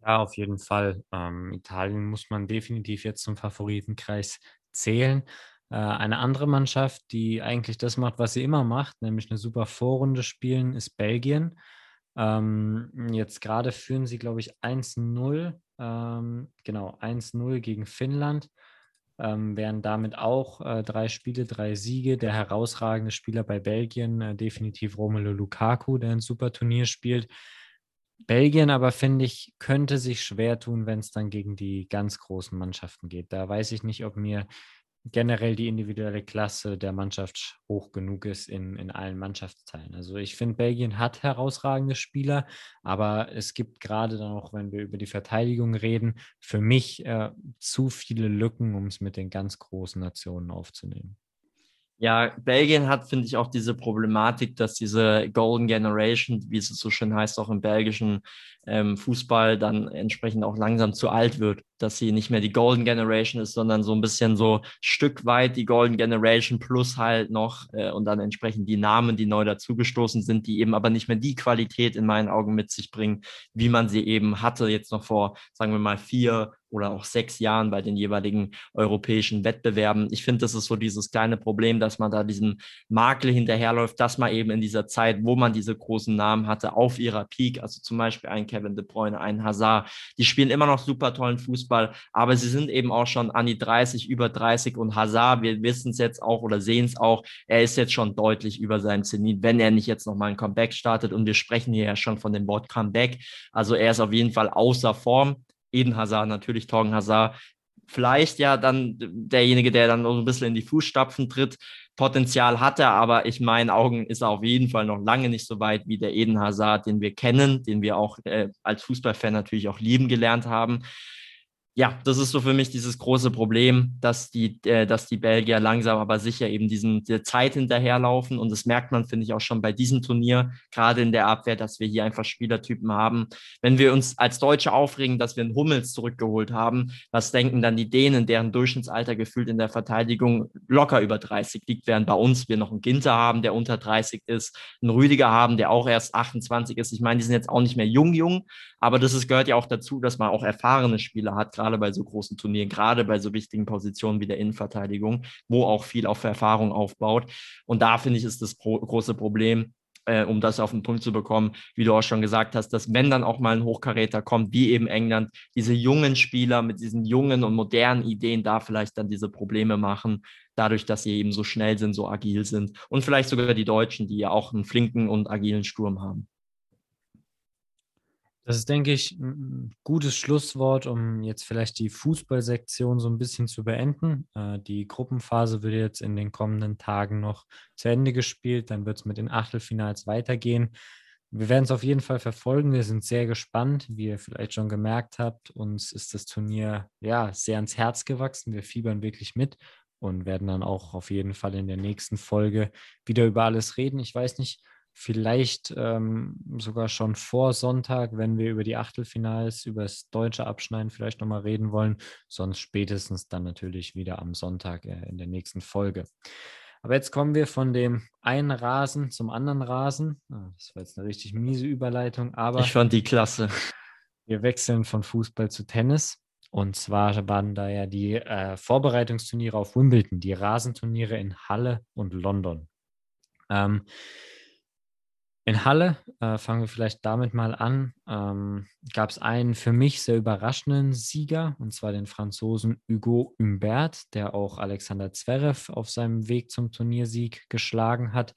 Ja, auf jeden Fall. Ähm, Italien muss man definitiv jetzt zum Favoritenkreis zählen. Äh, eine andere Mannschaft, die eigentlich das macht, was sie immer macht, nämlich eine super Vorrunde spielen, ist Belgien. Ähm, jetzt gerade führen sie, glaube ich, 1-0, ähm, genau, 1-0 gegen Finnland. Ähm, wären damit auch äh, drei Spiele, drei Siege. Der herausragende Spieler bei Belgien, äh, definitiv Romelu Lukaku, der ein super Turnier spielt. Belgien aber, finde ich, könnte sich schwer tun, wenn es dann gegen die ganz großen Mannschaften geht. Da weiß ich nicht, ob mir generell die individuelle Klasse der Mannschaft hoch genug ist in, in allen Mannschaftsteilen. Also ich finde, Belgien hat herausragende Spieler, aber es gibt gerade dann auch, wenn wir über die Verteidigung reden, für mich äh, zu viele Lücken, um es mit den ganz großen Nationen aufzunehmen. Ja, Belgien hat, finde ich, auch diese Problematik, dass diese Golden Generation, wie es so schön heißt, auch im belgischen ähm, Fußball, dann entsprechend auch langsam zu alt wird. Dass sie nicht mehr die Golden Generation ist, sondern so ein bisschen so Stück weit die Golden Generation plus halt noch äh, und dann entsprechend die Namen, die neu dazugestoßen sind, die eben aber nicht mehr die Qualität in meinen Augen mit sich bringen, wie man sie eben hatte, jetzt noch vor, sagen wir mal, vier oder auch sechs Jahren bei den jeweiligen europäischen Wettbewerben. Ich finde, das ist so dieses kleine Problem, dass man da diesen Makel hinterherläuft, dass man eben in dieser Zeit, wo man diese großen Namen hatte, auf ihrer Peak, also zum Beispiel ein Kevin De Bruyne, ein Hazard, die spielen immer noch super tollen Fußball, aber sie sind eben auch schon an die 30, über 30 und Hazard, wir wissen es jetzt auch oder sehen es auch, er ist jetzt schon deutlich über seinem Zenit, wenn er nicht jetzt nochmal ein Comeback startet und wir sprechen hier ja schon von dem Wort Comeback, also er ist auf jeden Fall außer Form, Eden Hazard, natürlich Torgen Hazard, vielleicht ja dann derjenige, der dann so ein bisschen in die Fußstapfen tritt. Potenzial hat er, aber ich meinen Augen ist er auf jeden Fall noch lange nicht so weit wie der Eden Hazard, den wir kennen, den wir auch äh, als Fußballfan natürlich auch lieben gelernt haben ja, das ist so für mich dieses große Problem, dass die, äh, dass die Belgier langsam aber sicher eben diesen, diese Zeit hinterherlaufen. Und das merkt man, finde ich, auch schon bei diesem Turnier, gerade in der Abwehr, dass wir hier einfach Spielertypen haben. Wenn wir uns als Deutsche aufregen, dass wir einen Hummels zurückgeholt haben, was denken dann die Dänen, deren Durchschnittsalter gefühlt in der Verteidigung locker über 30 liegt, während bei uns wir noch einen Ginter haben, der unter 30 ist, einen Rüdiger haben, der auch erst 28 ist. Ich meine, die sind jetzt auch nicht mehr jung, jung, aber das ist, gehört ja auch dazu, dass man auch erfahrene Spieler hat, gerade bei so großen Turnieren, gerade bei so wichtigen Positionen wie der Innenverteidigung, wo auch viel auf Erfahrung aufbaut. Und da finde ich, ist das pro große Problem, äh, um das auf den Punkt zu bekommen, wie du auch schon gesagt hast, dass wenn dann auch mal ein Hochkaräter kommt, wie eben England, diese jungen Spieler mit diesen jungen und modernen Ideen da vielleicht dann diese Probleme machen, dadurch, dass sie eben so schnell sind, so agil sind. Und vielleicht sogar die Deutschen, die ja auch einen flinken und agilen Sturm haben. Das ist, denke ich, ein gutes Schlusswort, um jetzt vielleicht die Fußballsektion so ein bisschen zu beenden. Äh, die Gruppenphase wird jetzt in den kommenden Tagen noch zu Ende gespielt. Dann wird es mit den Achtelfinals weitergehen. Wir werden es auf jeden Fall verfolgen. Wir sind sehr gespannt. Wie ihr vielleicht schon gemerkt habt, uns ist das Turnier ja sehr ans Herz gewachsen. Wir fiebern wirklich mit und werden dann auch auf jeden Fall in der nächsten Folge wieder über alles reden. Ich weiß nicht, vielleicht ähm, sogar schon vor Sonntag, wenn wir über die Achtelfinals, über das deutsche Abschneiden vielleicht nochmal reden wollen, sonst spätestens dann natürlich wieder am Sonntag äh, in der nächsten Folge. Aber jetzt kommen wir von dem einen Rasen zum anderen Rasen. Ah, das war jetzt eine richtig miese Überleitung, aber ich fand die klasse. Wir wechseln von Fußball zu Tennis. Und zwar waren da ja die äh, Vorbereitungsturniere auf Wimbledon, die Rasenturniere in Halle und London. Ähm, in Halle, äh, fangen wir vielleicht damit mal an, ähm, gab es einen für mich sehr überraschenden Sieger, und zwar den Franzosen Hugo Humbert, der auch Alexander Zverev auf seinem Weg zum Turniersieg geschlagen hat,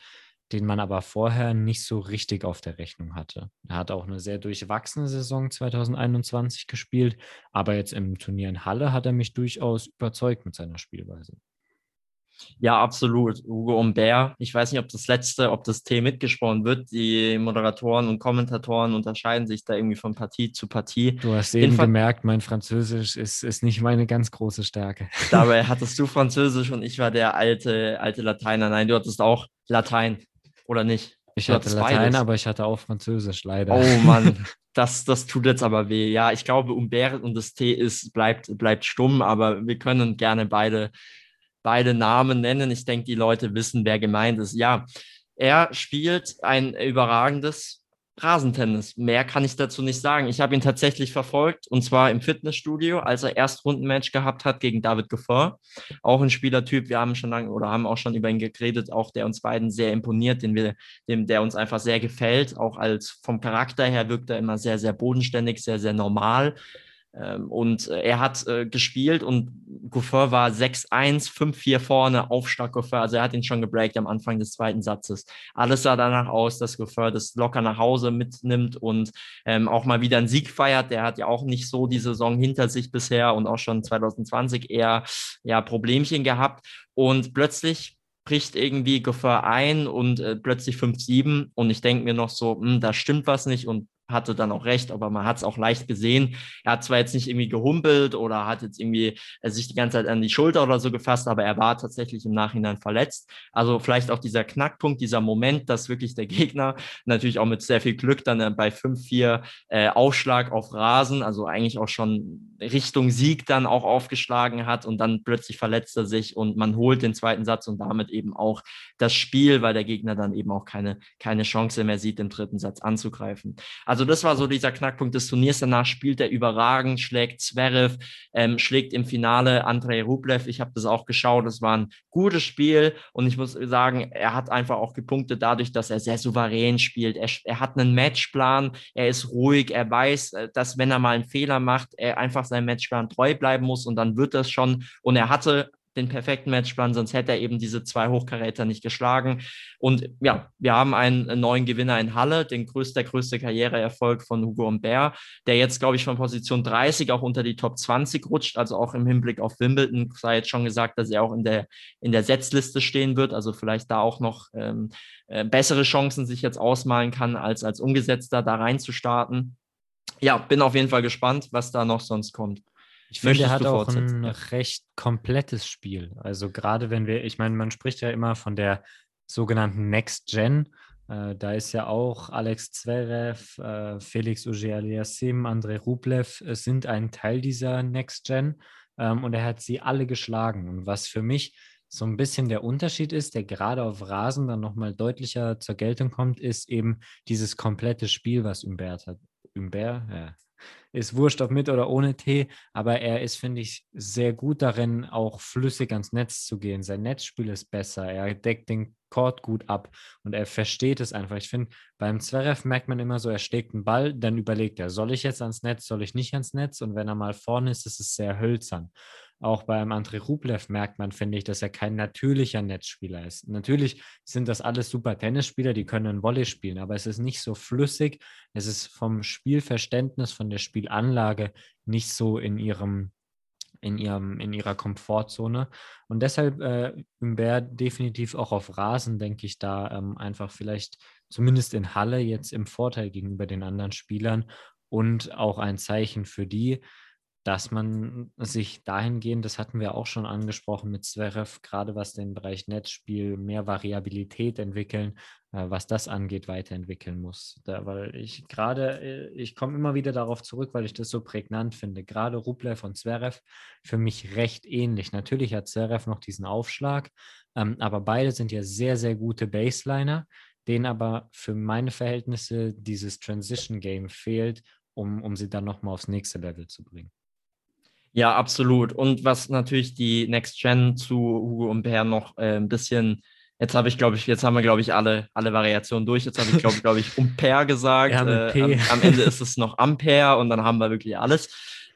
den man aber vorher nicht so richtig auf der Rechnung hatte. Er hat auch eine sehr durchwachsene Saison 2021 gespielt, aber jetzt im Turnier in Halle hat er mich durchaus überzeugt mit seiner Spielweise. Ja, absolut. Hugo Umbert. Ich weiß nicht, ob das letzte, ob das T mitgesprochen wird. Die Moderatoren und Kommentatoren unterscheiden sich da irgendwie von Partie zu Partie. Du hast eben Info gemerkt, mein Französisch ist, ist nicht meine ganz große Stärke. Dabei hattest du Französisch und ich war der alte, alte Lateiner. Nein, du hattest auch Latein, oder nicht? Ich du hatte Latein, beides. aber ich hatte auch Französisch, leider. Oh Mann, das, das tut jetzt aber weh. Ja, ich glaube, Umbert und das T ist, bleibt, bleibt stumm, aber wir können gerne beide beide Namen nennen. Ich denke, die Leute wissen, wer gemeint ist. Ja, er spielt ein überragendes Rasentennis. Mehr kann ich dazu nicht sagen. Ich habe ihn tatsächlich verfolgt und zwar im Fitnessstudio, als er erst Rundenmatch gehabt hat gegen David Goffin. Auch ein Spielertyp. Wir haben schon lange oder haben auch schon über ihn geredet, auch der uns beiden sehr imponiert, den wir, dem, der uns einfach sehr gefällt. Auch als vom Charakter her wirkt er immer sehr, sehr bodenständig, sehr, sehr normal und äh, er hat äh, gespielt und Goffeur war 6-1, 5-4 vorne, Aufschlag Goffeur. Also er hat ihn schon gebreakt am Anfang des zweiten Satzes. Alles sah danach aus, dass Goffeur das locker nach Hause mitnimmt und ähm, auch mal wieder einen Sieg feiert. Der hat ja auch nicht so die Saison hinter sich bisher und auch schon 2020 eher ja, Problemchen gehabt. Und plötzlich bricht irgendwie Goffeur ein und äh, plötzlich 5-7 und ich denke mir noch so, hm, da stimmt was nicht und hatte dann auch recht, aber man hat es auch leicht gesehen. Er hat zwar jetzt nicht irgendwie gehumpelt oder hat jetzt irgendwie äh, sich die ganze Zeit an die Schulter oder so gefasst, aber er war tatsächlich im Nachhinein verletzt. Also vielleicht auch dieser Knackpunkt, dieser Moment, dass wirklich der Gegner natürlich auch mit sehr viel Glück dann äh, bei 5-4 äh, Aufschlag auf Rasen, also eigentlich auch schon Richtung Sieg dann auch aufgeschlagen hat und dann plötzlich verletzt er sich und man holt den zweiten Satz und damit eben auch das Spiel, weil der Gegner dann eben auch keine, keine Chance mehr sieht, im dritten Satz anzugreifen. Also also das war so dieser Knackpunkt des Turniers. Danach spielt er überragend, schlägt Zverev, ähm, schlägt im Finale Andrei Rublev. Ich habe das auch geschaut. Das war ein gutes Spiel und ich muss sagen, er hat einfach auch gepunktet dadurch, dass er sehr souverän spielt. Er, er hat einen Matchplan, er ist ruhig, er weiß, äh, dass wenn er mal einen Fehler macht, er einfach seinem Matchplan treu bleiben muss und dann wird das schon. Und er hatte den perfekten Matchplan, sonst hätte er eben diese zwei Hochkaräter nicht geschlagen. Und ja, wir haben einen neuen Gewinner in Halle, den größten, der größte Karriereerfolg von Hugo Humbert, der jetzt, glaube ich, von Position 30 auch unter die Top 20 rutscht, also auch im Hinblick auf Wimbledon sei jetzt schon gesagt, dass er auch in der, in der Setzliste stehen wird, also vielleicht da auch noch ähm, äh, bessere Chancen sich jetzt ausmalen kann, als als Umgesetzter da reinzustarten. Ja, bin auf jeden Fall gespannt, was da noch sonst kommt. Ich finde, er hat auch ein recht komplettes Spiel. Also gerade wenn wir, ich meine, man spricht ja immer von der sogenannten Next Gen. Äh, da ist ja auch Alex Zverev, äh, Felix Auger-Aliassime, Andrei Rublev äh, sind ein Teil dieser Next Gen ähm, und er hat sie alle geschlagen. Und was für mich so ein bisschen der Unterschied ist, der gerade auf Rasen dann nochmal deutlicher zur Geltung kommt, ist eben dieses komplette Spiel, was Humbert hat. Humbert, ja, ist wurscht, ob mit oder ohne Tee, aber er ist, finde ich, sehr gut darin, auch flüssig ans Netz zu gehen. Sein Netzspiel ist besser, er deckt den Chord gut ab und er versteht es einfach. Ich finde, beim Zverev merkt man immer so, er schlägt einen Ball, dann überlegt er, soll ich jetzt ans Netz, soll ich nicht ans Netz? Und wenn er mal vorne ist, ist es sehr hölzern. Auch beim André Rublev merkt man, finde ich, dass er kein natürlicher Netzspieler ist. Natürlich sind das alles super Tennisspieler, die können Volley spielen, aber es ist nicht so flüssig. Es ist vom Spielverständnis, von der Spielanlage nicht so in ihrem in, ihrem, in ihrer Komfortzone. Und deshalb äh, wäre definitiv auch auf Rasen, denke ich, da ähm, einfach vielleicht zumindest in Halle jetzt im Vorteil gegenüber den anderen Spielern und auch ein Zeichen für die, dass man sich dahingehend, das hatten wir auch schon angesprochen mit Zverev, gerade was den Bereich Netzspiel, mehr Variabilität entwickeln, äh, was das angeht, weiterentwickeln muss. Da, weil ich gerade, äh, ich komme immer wieder darauf zurück, weil ich das so prägnant finde. Gerade Rublev und Zverev für mich recht ähnlich. Natürlich hat Zverev noch diesen Aufschlag, ähm, aber beide sind ja sehr, sehr gute Baseliner, denen aber für meine Verhältnisse dieses Transition Game fehlt, um, um sie dann nochmal aufs nächste Level zu bringen. Ja, absolut. Und was natürlich die Next Gen zu Hugo und Bär noch äh, ein bisschen, jetzt habe ich, glaube ich, jetzt haben wir, glaube ich, alle, alle Variationen durch. Jetzt habe ich, glaube glaub ich, Ampere gesagt. Ja, äh, am, am, Ende ist es noch Ampere und dann haben wir wirklich alles.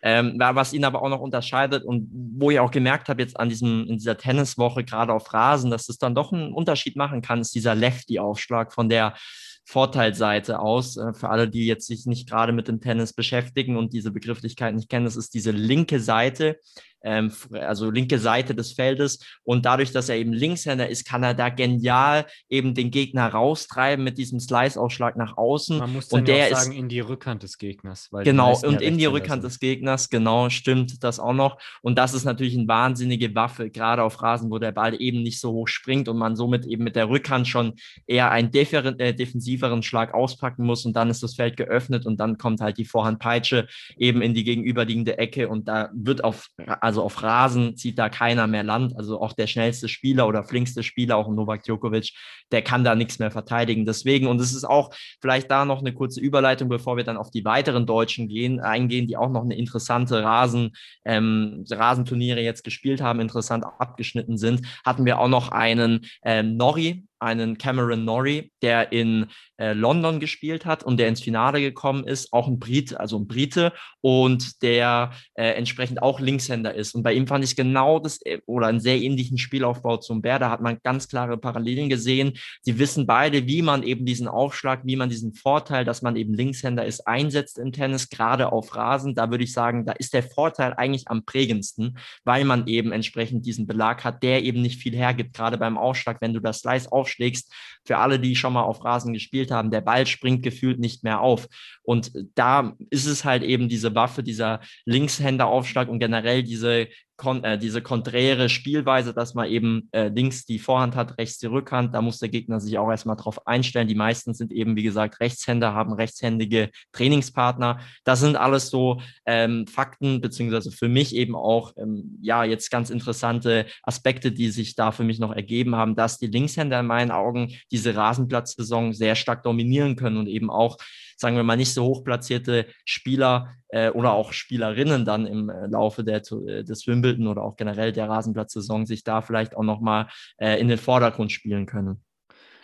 Ähm, was ihn aber auch noch unterscheidet und wo ich auch gemerkt habe jetzt an diesem, in dieser Tenniswoche, gerade auf Rasen, dass es dann doch einen Unterschied machen kann, ist dieser Lefty-Aufschlag von der Vorteilsseite aus. Äh, für alle, die jetzt sich nicht gerade mit dem Tennis beschäftigen und diese Begrifflichkeit nicht kennen, das ist diese linke Seite, ähm, also linke Seite des Feldes. Und dadurch, dass er eben Linkshänder ist, kann er da genial eben den Gegner raustreiben mit diesem Slice-Ausschlag nach außen. Man muss dann und der ja sagen, ist, in die Rückhand des Gegners. genau, und ja in die Rückhand sind. des Gegners, genau, stimmt das auch noch. Und das ist natürlich eine wahnsinnige Waffe, gerade auf Rasen, wo der Ball eben nicht so hoch springt und man somit eben mit der Rückhand schon eher einen äh, defensiveren Schlag auspacken muss und dann ist das Feld geöffnet und dann kommt halt die Vorhandpeitsche eben in die gegenüberliegende Ecke und da wird auf, also also auf Rasen zieht da keiner mehr Land. Also auch der schnellste Spieler oder flinkste Spieler, auch Novak Djokovic, der kann da nichts mehr verteidigen. Deswegen, und es ist auch vielleicht da noch eine kurze Überleitung, bevor wir dann auf die weiteren Deutschen gehen, eingehen, die auch noch eine interessante Rasen, ähm, Rasenturniere jetzt gespielt haben, interessant abgeschnitten sind, hatten wir auch noch einen ähm, Norri, einen Cameron Norrie, der in äh, London gespielt hat und der ins Finale gekommen ist, auch ein Brit, also ein Brite und der äh, entsprechend auch Linkshänder ist. Und bei ihm fand ich genau das äh, oder einen sehr ähnlichen Spielaufbau zum Bär. Da hat man ganz klare Parallelen gesehen. Die wissen beide, wie man eben diesen Aufschlag, wie man diesen Vorteil, dass man eben Linkshänder ist, einsetzt im Tennis, gerade auf Rasen. Da würde ich sagen, da ist der Vorteil eigentlich am prägendsten, weil man eben entsprechend diesen Belag hat, der eben nicht viel hergibt, gerade beim Aufschlag, wenn du das Slice aufschlägst. Für alle, die schon mal auf Rasen gespielt haben, der Ball springt gefühlt nicht mehr auf. Und da ist es halt eben diese Waffe, dieser Linkshänderaufschlag und generell diese kon äh, diese konträre Spielweise, dass man eben äh, links die Vorhand hat, rechts die Rückhand. Da muss der Gegner sich auch erstmal drauf einstellen. Die meisten sind eben, wie gesagt, Rechtshänder, haben rechtshändige Trainingspartner. Das sind alles so ähm, Fakten, beziehungsweise für mich eben auch, ähm, ja, jetzt ganz interessante Aspekte, die sich da für mich noch ergeben haben, dass die Linkshänder in meinen Augen diese Rasenplatzsaison sehr stark dominieren können und eben auch sagen wir mal, nicht so hochplatzierte Spieler äh, oder auch Spielerinnen dann im äh, Laufe der, äh, des Wimbledon oder auch generell der Rasenplatzsaison sich da vielleicht auch nochmal äh, in den Vordergrund spielen können.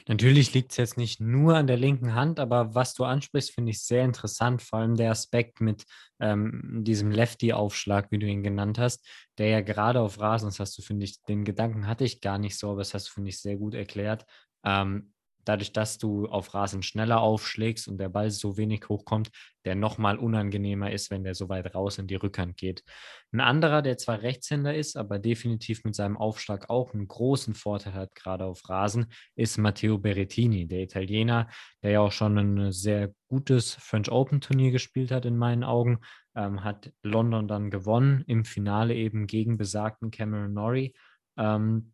Natürlich liegt es jetzt nicht nur an der linken Hand, aber was du ansprichst, finde ich sehr interessant. Vor allem der Aspekt mit ähm, diesem Lefty-Aufschlag, wie du ihn genannt hast, der ja gerade auf Rasen, das hast du, finde ich, den Gedanken hatte ich gar nicht so, aber das hast du, finde ich, sehr gut erklärt. Ähm, dadurch, dass du auf Rasen schneller aufschlägst und der Ball so wenig hochkommt, der nochmal unangenehmer ist, wenn der so weit raus in die Rückhand geht. Ein anderer, der zwar Rechtshänder ist, aber definitiv mit seinem Aufschlag auch einen großen Vorteil hat, gerade auf Rasen, ist Matteo Berrettini, der Italiener, der ja auch schon ein sehr gutes French Open Turnier gespielt hat in meinen Augen, ähm, hat London dann gewonnen, im Finale eben gegen besagten Cameron Norrie. Ähm,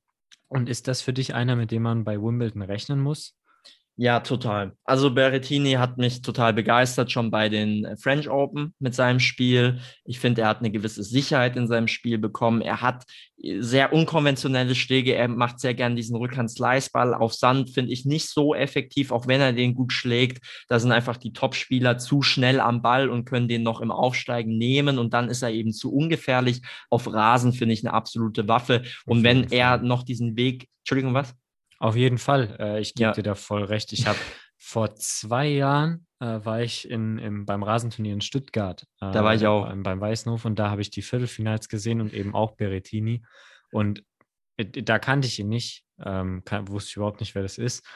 und ist das für dich einer, mit dem man bei Wimbledon rechnen muss? Ja, total. Also Berrettini hat mich total begeistert, schon bei den äh, French Open mit seinem Spiel. Ich finde, er hat eine gewisse Sicherheit in seinem Spiel bekommen. Er hat äh, sehr unkonventionelle Schläge. Er macht sehr gern diesen Rückhand-Sliceball. Auf Sand finde ich nicht so effektiv, auch wenn er den gut schlägt. Da sind einfach die Top-Spieler zu schnell am Ball und können den noch im Aufsteigen nehmen. Und dann ist er eben zu ungefährlich. Auf Rasen finde ich eine absolute Waffe. Und wenn er noch diesen Weg, Entschuldigung, was? Auf jeden Fall. Äh, ich gebe ja. dir da voll recht. Ich habe vor zwei Jahren äh, war ich in, im, beim Rasenturnier in Stuttgart. Äh, da war ich auch. Beim Weißenhof und da habe ich die Viertelfinals gesehen und eben auch Berettini. Und äh, da kannte ich ihn nicht, ähm, kann, wusste ich überhaupt nicht, wer das ist.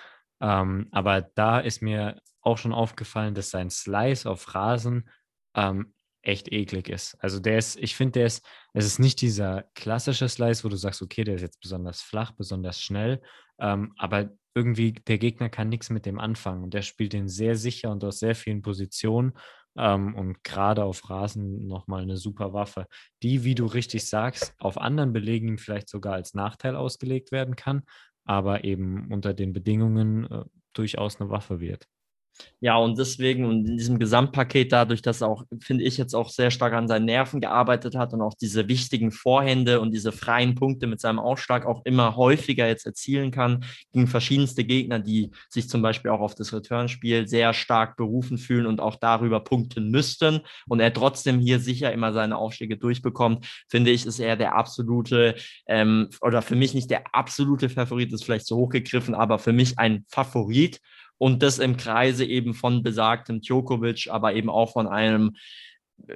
Ähm, aber da ist mir auch schon aufgefallen, dass sein Slice auf Rasen ähm, echt eklig ist. Also der ist, ich finde, der ist, es ist nicht dieser klassische Slice, wo du sagst, okay, der ist jetzt besonders flach, besonders schnell, ähm, aber irgendwie der Gegner kann nichts mit dem anfangen und der spielt den sehr sicher und aus sehr vielen Positionen ähm, und gerade auf Rasen nochmal eine super Waffe, die, wie du richtig sagst, auf anderen Belegen vielleicht sogar als Nachteil ausgelegt werden kann, aber eben unter den Bedingungen äh, durchaus eine Waffe wird. Ja, und deswegen und in diesem Gesamtpaket dadurch, dass er auch, finde ich, jetzt auch sehr stark an seinen Nerven gearbeitet hat und auch diese wichtigen Vorhände und diese freien Punkte mit seinem Ausschlag auch immer häufiger jetzt erzielen kann gegen verschiedenste Gegner, die sich zum Beispiel auch auf das Returnspiel sehr stark berufen fühlen und auch darüber punkten müssten und er trotzdem hier sicher immer seine Aufschläge durchbekommt, finde ich, ist er der absolute ähm, oder für mich nicht der absolute Favorit, ist vielleicht zu hoch gegriffen, aber für mich ein Favorit und das im Kreise eben von besagtem Djokovic, aber eben auch von einem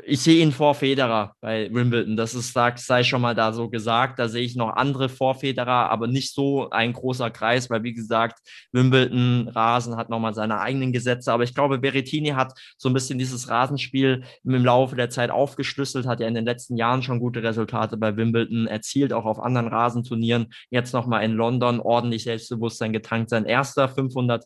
ich sehe ihn vor Federer bei Wimbledon. Das ist, sei schon mal da so gesagt. Da sehe ich noch andere vor Federer, aber nicht so ein großer Kreis, weil wie gesagt, Wimbledon, Rasen hat nochmal seine eigenen Gesetze. Aber ich glaube, Berrettini hat so ein bisschen dieses Rasenspiel im Laufe der Zeit aufgeschlüsselt, hat ja in den letzten Jahren schon gute Resultate bei Wimbledon erzielt, auch auf anderen Rasenturnieren. Jetzt nochmal in London ordentlich Selbstbewusstsein getankt. Sein erster 500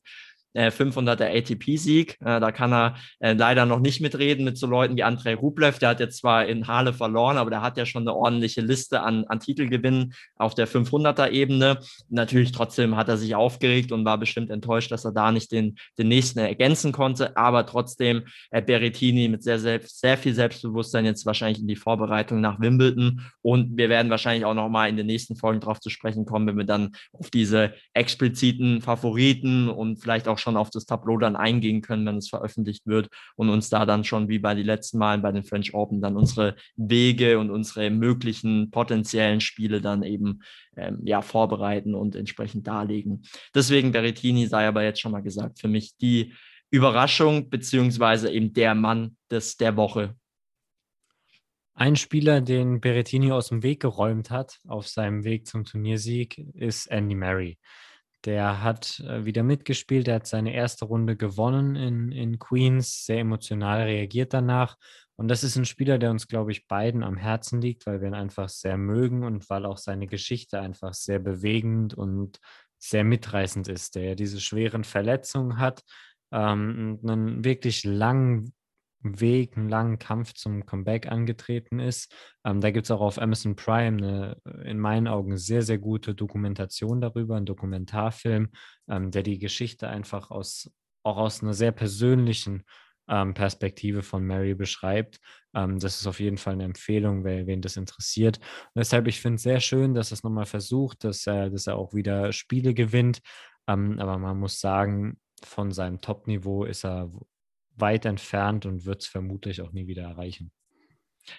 500er äh, ATP-Sieg. Äh, da kann er äh, leider noch nicht mitreden mit so Leuten wie Andrei Rublev. Der hat jetzt zwar in Halle verloren, aber der hat ja schon eine ordentliche Liste an, an Titelgewinnen auf der 500er-Ebene. Natürlich trotzdem hat er sich aufgeregt und war bestimmt enttäuscht, dass er da nicht den, den nächsten ergänzen konnte. Aber trotzdem äh, Berrettini mit sehr, sehr, sehr viel Selbstbewusstsein jetzt wahrscheinlich in die Vorbereitung nach Wimbledon. Und wir werden wahrscheinlich auch noch mal in den nächsten Folgen darauf zu sprechen kommen, wenn wir dann auf diese expliziten Favoriten und vielleicht auch schon schon auf das Tableau dann eingehen können, wenn es veröffentlicht wird und uns da dann schon wie bei den letzten Malen bei den French Open dann unsere Wege und unsere möglichen potenziellen Spiele dann eben ähm, ja, vorbereiten und entsprechend darlegen. Deswegen Berrettini sei aber jetzt schon mal gesagt, für mich die Überraschung beziehungsweise eben der Mann des, der Woche ein Spieler, den Berrettini aus dem Weg geräumt hat auf seinem Weg zum Turniersieg, ist Andy Murray. Der hat äh, wieder mitgespielt, er hat seine erste Runde gewonnen in, in Queens, sehr emotional reagiert danach. Und das ist ein Spieler, der uns, glaube ich, beiden am Herzen liegt, weil wir ihn einfach sehr mögen und weil auch seine Geschichte einfach sehr bewegend und sehr mitreißend ist, der ja diese schweren Verletzungen hat, ähm, einen wirklich langen Weg, einen langen Kampf zum Comeback angetreten ist. Ähm, da gibt es auch auf Amazon Prime eine, äh, in meinen Augen, sehr, sehr gute Dokumentation darüber, ein Dokumentarfilm, ähm, der die Geschichte einfach aus, auch aus einer sehr persönlichen ähm, Perspektive von Mary beschreibt. Ähm, das ist auf jeden Fall eine Empfehlung, wer, wen das interessiert. Und deshalb, ich finde es sehr schön, dass er es nochmal versucht, dass er, dass er auch wieder Spiele gewinnt. Ähm, aber man muss sagen, von seinem Top-Niveau ist er weit entfernt und wird es vermutlich auch nie wieder erreichen.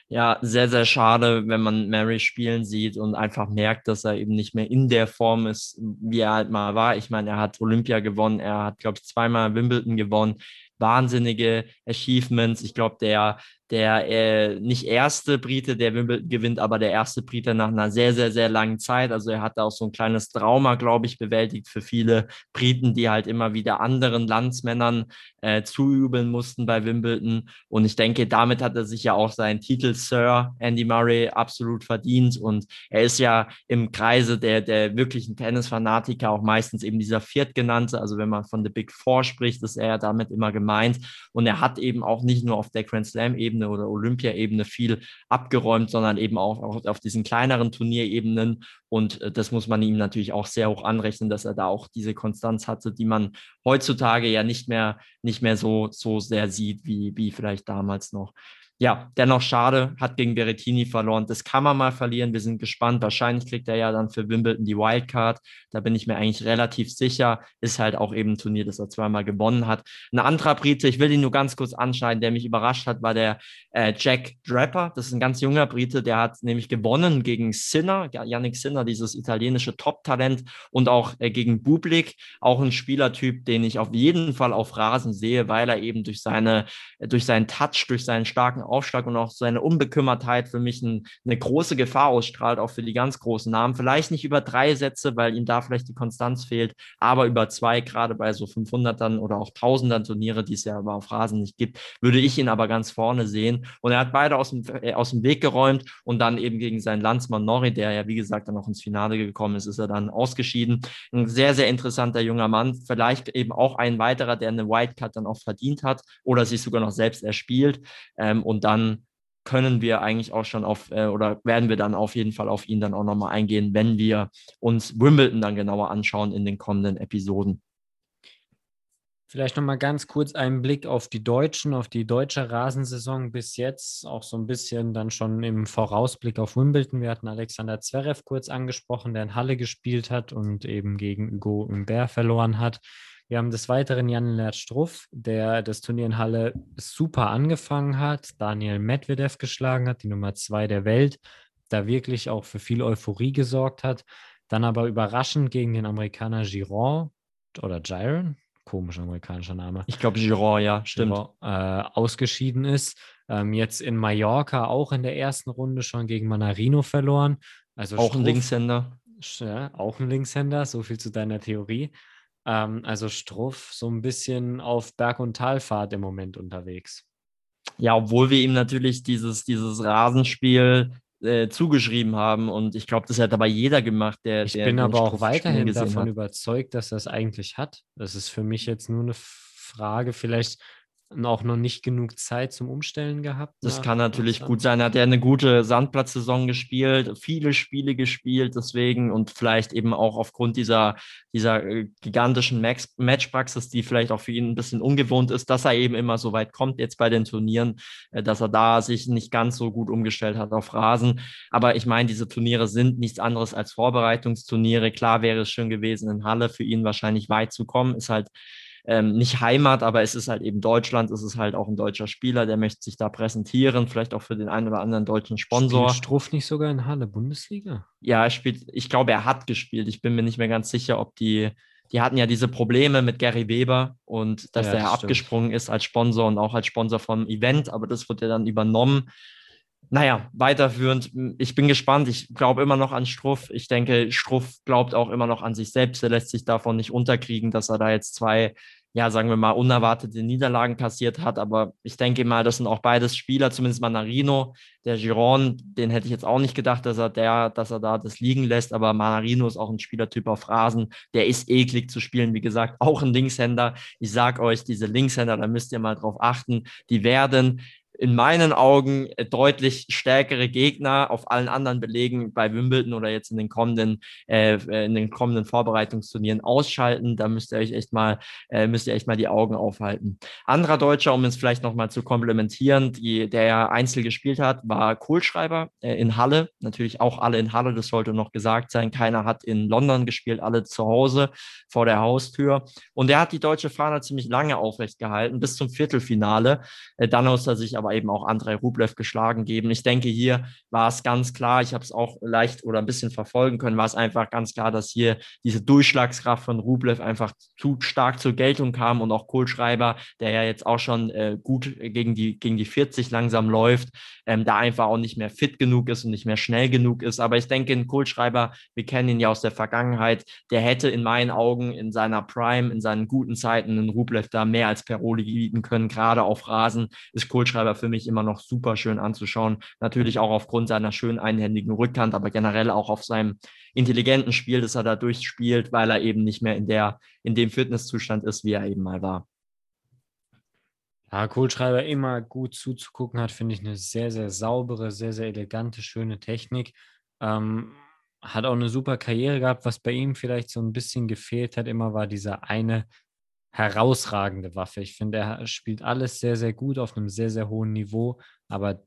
Ja, sehr, sehr schade, wenn man Mary spielen sieht und einfach merkt, dass er eben nicht mehr in der Form ist, wie er halt mal war. Ich meine, er hat Olympia gewonnen, er hat, glaube ich, zweimal Wimbledon gewonnen. Wahnsinnige Achievements. Ich glaube, der der äh, nicht erste Brite, der Wimbledon gewinnt, aber der erste Brite nach einer sehr, sehr, sehr langen Zeit. Also er hat auch so ein kleines Trauma, glaube ich, bewältigt für viele Briten, die halt immer wieder anderen Landsmännern äh, zuübeln mussten bei Wimbledon. Und ich denke, damit hat er sich ja auch seinen Titel Sir Andy Murray absolut verdient. Und er ist ja im Kreise der, der wirklichen Tennisfanatiker auch meistens eben dieser Viertgenannte. Also wenn man von The Big Four spricht, ist er damit immer gemeint. Und er hat eben auch nicht nur auf der Grand Slam-Ebene Ebene oder Olympia-Ebene viel abgeräumt, sondern eben auch, auch auf diesen kleineren Turnierebenen. Und äh, das muss man ihm natürlich auch sehr hoch anrechnen, dass er da auch diese Konstanz hatte, die man heutzutage ja nicht mehr, nicht mehr so, so sehr sieht, wie, wie vielleicht damals noch ja, dennoch schade, hat gegen Berrettini verloren. Das kann man mal verlieren. Wir sind gespannt. Wahrscheinlich kriegt er ja dann für Wimbledon die Wildcard. Da bin ich mir eigentlich relativ sicher. Ist halt auch eben ein Turnier, das er zweimal gewonnen hat. Ein anderer Brite, ich will ihn nur ganz kurz anschneiden, der mich überrascht hat, war der äh, Jack Draper. Das ist ein ganz junger Brite, der hat nämlich gewonnen gegen Sinner, Yannick Sinner, dieses italienische Top-Talent und auch äh, gegen Bublik, auch ein Spielertyp, den ich auf jeden Fall auf Rasen sehe, weil er eben durch seine, äh, durch seinen Touch, durch seinen starken Aufschlag und auch seine Unbekümmertheit für mich ein, eine große Gefahr ausstrahlt, auch für die ganz großen Namen. Vielleicht nicht über drei Sätze, weil ihm da vielleicht die Konstanz fehlt, aber über zwei, gerade bei so 500ern oder auch 1000ern Turniere, die es ja aber auf Rasen nicht gibt, würde ich ihn aber ganz vorne sehen. Und er hat beide aus dem, äh, aus dem Weg geräumt und dann eben gegen seinen Landsmann Norrie, der ja, wie gesagt, dann auch ins Finale gekommen ist, ist er dann ausgeschieden. Ein sehr, sehr interessanter junger Mann. Vielleicht eben auch ein weiterer, der eine Wildcard dann auch verdient hat oder sich sogar noch selbst erspielt. Ähm, und und dann können wir eigentlich auch schon auf äh, oder werden wir dann auf jeden Fall auf ihn dann auch nochmal eingehen, wenn wir uns Wimbledon dann genauer anschauen in den kommenden Episoden. Vielleicht nochmal ganz kurz einen Blick auf die Deutschen, auf die deutsche Rasensaison bis jetzt, auch so ein bisschen dann schon im Vorausblick auf Wimbledon. Wir hatten Alexander Zverev kurz angesprochen, der in Halle gespielt hat und eben gegen Hugo Humbert verloren hat. Wir haben des Weiteren Jan Lennart Struff, der das Turnier in Halle super angefangen hat, Daniel Medvedev geschlagen hat, die Nummer zwei der Welt, da wirklich auch für viel Euphorie gesorgt hat. Dann aber überraschend gegen den Amerikaner Giron oder Giron, komischer amerikanischer Name. Ich glaube Giron, ja, stimmt. Giron, äh, ausgeschieden ist. Ähm, jetzt in Mallorca auch in der ersten Runde schon gegen Manarino verloren. Also auch Struff, ein Linkshänder. Ja, auch ein Linkshänder, so viel zu deiner Theorie. Ähm, also Struff so ein bisschen auf Berg- und Talfahrt im Moment unterwegs. Ja, obwohl wir ihm natürlich dieses, dieses Rasenspiel äh, zugeschrieben haben. Und ich glaube, das hat aber jeder gemacht, der. Ich der bin aber auch weiterhin davon hat. überzeugt, dass er es eigentlich hat. Das ist für mich jetzt nur eine Frage, vielleicht auch noch nicht genug Zeit zum Umstellen gehabt. Das kann natürlich gut sein. Hat er eine gute Sandplatzsaison gespielt, viele Spiele gespielt, deswegen und vielleicht eben auch aufgrund dieser, dieser äh, gigantischen Matchpraxis, die vielleicht auch für ihn ein bisschen ungewohnt ist, dass er eben immer so weit kommt jetzt bei den Turnieren, äh, dass er da sich nicht ganz so gut umgestellt hat auf Rasen. Aber ich meine, diese Turniere sind nichts anderes als Vorbereitungsturniere. Klar wäre es schön gewesen, in Halle für ihn wahrscheinlich weit zu kommen, ist halt ähm, nicht Heimat, aber es ist halt eben Deutschland, es ist halt auch ein deutscher Spieler, der möchte sich da präsentieren, vielleicht auch für den einen oder anderen deutschen Sponsor. Spielt Struff nicht sogar in Halle, Bundesliga? Ja, er spielt, ich glaube, er hat gespielt. Ich bin mir nicht mehr ganz sicher, ob die, die hatten ja diese Probleme mit Gary Weber und dass Ja, der das abgesprungen ist als Sponsor und auch als Sponsor vom Event, aber das wird ja dann übernommen. Naja, weiterführend, ich bin gespannt. Ich glaube immer noch an Struff. Ich denke, Struff glaubt auch immer noch an sich selbst. Er lässt sich davon nicht unterkriegen, dass er da jetzt zwei, ja, sagen wir mal, unerwartete Niederlagen kassiert hat. Aber ich denke mal, das sind auch beides Spieler, zumindest Manarino. Der Giron, den hätte ich jetzt auch nicht gedacht, dass er der, dass er da das liegen lässt. Aber Manarino ist auch ein Spielertyp auf Rasen. Der ist eklig zu spielen. Wie gesagt, auch ein Linkshänder. Ich sag euch, diese Linkshänder, da müsst ihr mal drauf achten. Die werden in meinen Augen äh, deutlich stärkere Gegner auf allen anderen Belegen bei Wimbledon oder jetzt in den kommenden, äh, in den kommenden Vorbereitungsturnieren ausschalten. Da müsst ihr euch echt mal, äh, müsst ihr echt mal die Augen aufhalten. Anderer Deutscher, um es vielleicht nochmal zu komplementieren, die, der ja Einzel gespielt hat, war Kohlschreiber äh, in Halle. Natürlich auch alle in Halle, das sollte noch gesagt sein. Keiner hat in London gespielt, alle zu Hause vor der Haustür. Und er hat die deutsche Fahne ziemlich lange aufrecht gehalten, bis zum Viertelfinale. Äh, dann muss er sich aber eben auch Andrei Rublev geschlagen geben. Ich denke, hier war es ganz klar, ich habe es auch leicht oder ein bisschen verfolgen können, war es einfach ganz klar, dass hier diese Durchschlagskraft von Rublev einfach zu stark zur Geltung kam und auch Kohlschreiber, der ja jetzt auch schon äh, gut gegen die, gegen die 40 langsam läuft, ähm, da einfach auch nicht mehr fit genug ist und nicht mehr schnell genug ist. Aber ich denke, ein Kohlschreiber, wir kennen ihn ja aus der Vergangenheit, der hätte in meinen Augen in seiner Prime, in seinen guten Zeiten einen Rublev da mehr als Peroli bieten können. Gerade auf Rasen ist Kohlschreiber für mich immer noch super schön anzuschauen. Natürlich auch aufgrund seiner schönen einhändigen Rückhand, aber generell auch auf seinem intelligenten Spiel, das er da durchspielt, weil er eben nicht mehr in der, in dem Fitnesszustand ist, wie er eben mal war. Ja, Kohlschreiber immer gut zuzugucken hat, finde ich eine sehr, sehr saubere, sehr, sehr elegante, schöne Technik. Ähm, hat auch eine super Karriere gehabt. Was bei ihm vielleicht so ein bisschen gefehlt hat, immer war dieser eine herausragende Waffe. Ich finde, er spielt alles sehr, sehr gut auf einem sehr, sehr hohen Niveau, aber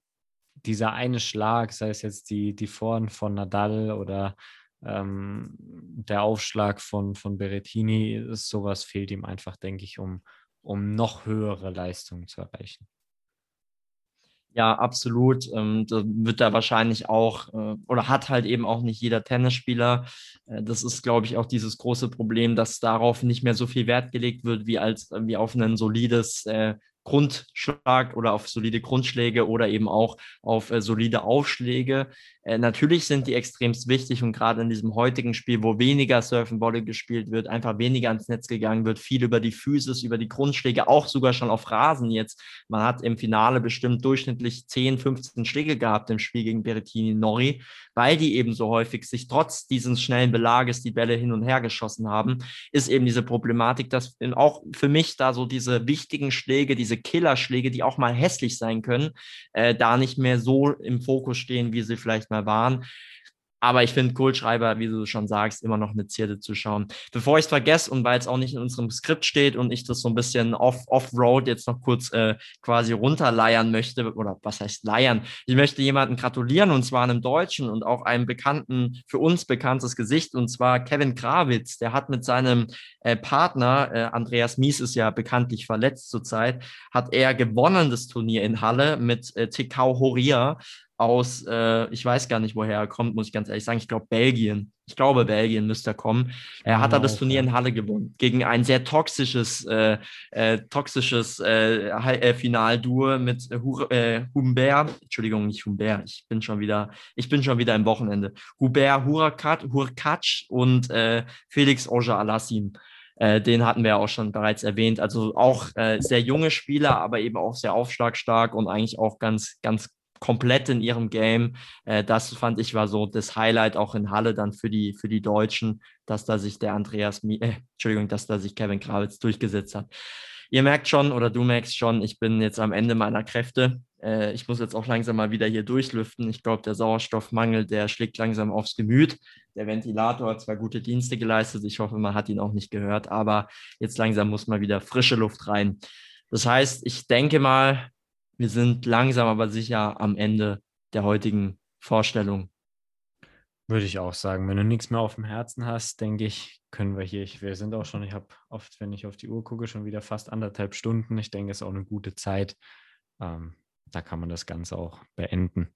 dieser eine Schlag, sei es jetzt die, die Vorhand von Nadal oder ähm, der Aufschlag von, von Berrettini, ist, sowas fehlt ihm einfach, denke ich, um, um noch höhere Leistungen zu erreichen. Ja, absolut. Ähm, wird da wahrscheinlich auch äh, oder hat halt eben auch nicht jeder Tennisspieler. Äh, das ist, glaube ich, auch dieses große Problem, dass darauf nicht mehr so viel Wert gelegt wird wie als wie auf ein solides äh, Grundschlag oder auf solide Grundschläge oder eben auch auf äh, solide Aufschläge. Äh, natürlich sind die extremst wichtig und gerade in diesem heutigen Spiel, wo weniger Surfen Volley gespielt wird, einfach weniger ans Netz gegangen wird, viel über die Physis, über die Grundschläge, auch sogar schon auf Rasen jetzt. Man hat im Finale bestimmt durchschnittlich 10, 15 Schläge gehabt im Spiel gegen Berrettini Nori, weil die eben so häufig sich trotz dieses schnellen Belages die Bälle hin und her geschossen haben, ist eben diese Problematik, dass auch für mich da so diese wichtigen Schläge, diese Killerschläge, die auch mal hässlich sein können, äh, da nicht mehr so im Fokus stehen, wie sie vielleicht mal waren. Aber ich finde Kohlschreiber, wie du schon sagst, immer noch eine Zierde zu schauen. Bevor ich es vergesse und weil es auch nicht in unserem Skript steht und ich das so ein bisschen off-road off jetzt noch kurz äh, quasi runterleiern möchte, oder was heißt leiern? Ich möchte jemanden gratulieren und zwar einem Deutschen und auch einem bekannten, für uns bekanntes Gesicht und zwar Kevin Krawitz. Der hat mit seinem äh, Partner, äh, Andreas Mies ist ja bekanntlich verletzt zurzeit, hat er gewonnen das Turnier in Halle mit äh, Tikau Horia aus, äh, ich weiß gar nicht, woher er kommt, muss ich ganz ehrlich sagen. Ich glaube Belgien. Ich glaube, Belgien müsste er kommen. Er hat genau, das Turnier in Halle gewonnen gegen ein sehr toxisches, äh, äh, toxisches äh, äh Finalduo mit äh, Humbert. Entschuldigung, nicht Humbert. Ich bin schon wieder, ich bin schon wieder im Wochenende. Hubert Hurakat, Hurkacz und äh, Felix Oja Alassim. den hatten wir ja auch schon bereits erwähnt. Also auch sehr junge Spieler, aber eben auch sehr aufschlagstark und eigentlich auch ganz, ganz komplett in ihrem Game. Äh, das fand ich war so das Highlight auch in Halle dann für die, für die Deutschen, dass da sich der Andreas, äh, Entschuldigung, dass da sich Kevin Krawitz durchgesetzt hat. Ihr merkt schon oder du merkst schon, ich bin jetzt am Ende meiner Kräfte. Äh, ich muss jetzt auch langsam mal wieder hier durchlüften. Ich glaube, der Sauerstoffmangel, der schlägt langsam aufs Gemüt. Der Ventilator hat zwar gute Dienste geleistet, ich hoffe, man hat ihn auch nicht gehört, aber jetzt langsam muss mal wieder frische Luft rein. Das heißt, ich denke mal, wir sind langsam aber sicher am Ende der heutigen Vorstellung. Würde ich auch sagen. Wenn du nichts mehr auf dem Herzen hast, denke ich, können wir hier. Wir sind auch schon, ich habe oft, wenn ich auf die Uhr gucke, schon wieder fast anderthalb Stunden. Ich denke, es ist auch eine gute Zeit. Ähm, da kann man das Ganze auch beenden.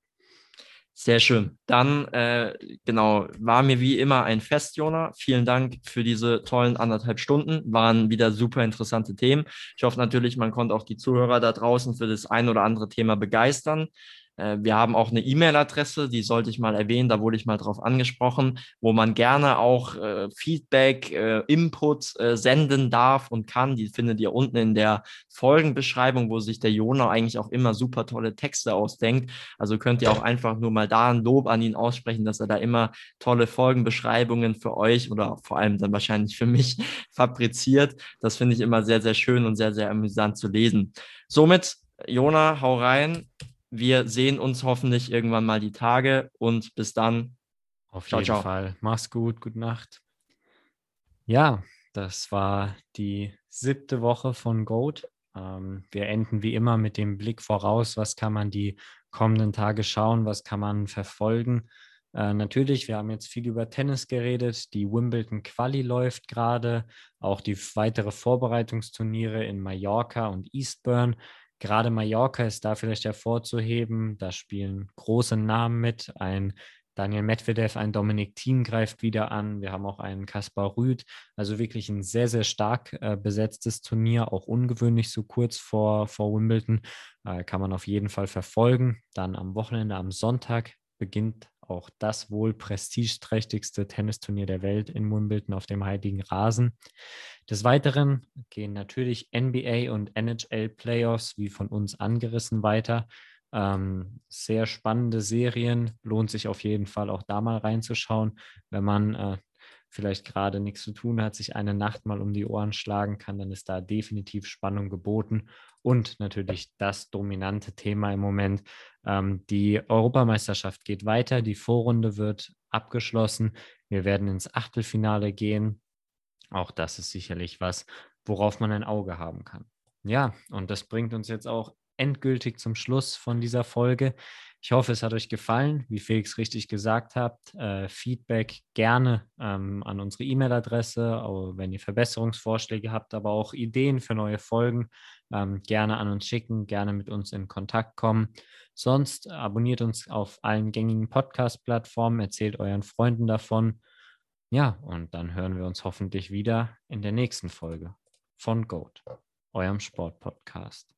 Sehr schön. Dann, äh, genau, war mir wie immer ein Fest, Jona. Vielen Dank für diese tollen anderthalb Stunden. Waren wieder super interessante Themen. Ich hoffe natürlich, man konnte auch die Zuhörer da draußen für das ein oder andere Thema begeistern. Äh, wir haben auch eine E-Mail-Adresse, die sollte ich mal erwähnen, da wurde ich mal drauf angesprochen, wo man gerne auch äh, Feedback, äh, Input äh, senden darf und kann. Die findet ihr unten in der Folgenbeschreibung, wo sich der Jona eigentlich auch immer super tolle Texte ausdenkt. Also könnt ihr auch einfach nur mal da ein Lob an ihn aussprechen, dass er da immer tolle Folgenbeschreibungen für euch oder vor allem dann wahrscheinlich für mich fabriziert. Das finde ich immer sehr, sehr schön und sehr, sehr amüsant zu lesen. Somit, Jona, hau rein. Wir sehen uns hoffentlich irgendwann mal die Tage und bis dann. Auf ciao, jeden ciao. Fall. Mach's gut, gute Nacht. Ja, das war die siebte Woche von Goat. Ähm, wir enden wie immer mit dem Blick voraus, was kann man die kommenden Tage schauen, was kann man verfolgen. Äh, natürlich, wir haben jetzt viel über Tennis geredet. Die Wimbledon Quali läuft gerade. Auch die weitere Vorbereitungsturniere in Mallorca und Eastburn Gerade Mallorca ist da vielleicht hervorzuheben. Da spielen große Namen mit. Ein Daniel Medvedev, ein Dominik Thiem greift wieder an. Wir haben auch einen Kaspar Rüth. Also wirklich ein sehr, sehr stark äh, besetztes Turnier, auch ungewöhnlich so kurz vor, vor Wimbledon. Äh, kann man auf jeden Fall verfolgen. Dann am Wochenende, am Sonntag beginnt auch das wohl prestigeträchtigste Tennisturnier der Welt in Wimbledon auf dem heiligen Rasen. Des Weiteren gehen natürlich NBA und NHL Playoffs, wie von uns angerissen, weiter. Ähm, sehr spannende Serien, lohnt sich auf jeden Fall auch da mal reinzuschauen, wenn man äh, vielleicht gerade nichts zu tun hat, sich eine Nacht mal um die Ohren schlagen kann, dann ist da definitiv Spannung geboten. Und natürlich das dominante Thema im Moment. Ähm, die Europameisterschaft geht weiter, die Vorrunde wird abgeschlossen. Wir werden ins Achtelfinale gehen. Auch das ist sicherlich was, worauf man ein Auge haben kann. Ja, und das bringt uns jetzt auch endgültig zum Schluss von dieser Folge. Ich hoffe, es hat euch gefallen. Wie Felix richtig gesagt hat, äh, Feedback gerne ähm, an unsere E-Mail-Adresse, wenn ihr Verbesserungsvorschläge habt, aber auch Ideen für neue Folgen, ähm, gerne an uns schicken, gerne mit uns in Kontakt kommen. Sonst abonniert uns auf allen gängigen Podcast-Plattformen, erzählt euren Freunden davon. Ja, und dann hören wir uns hoffentlich wieder in der nächsten Folge von Goat, eurem Sportpodcast.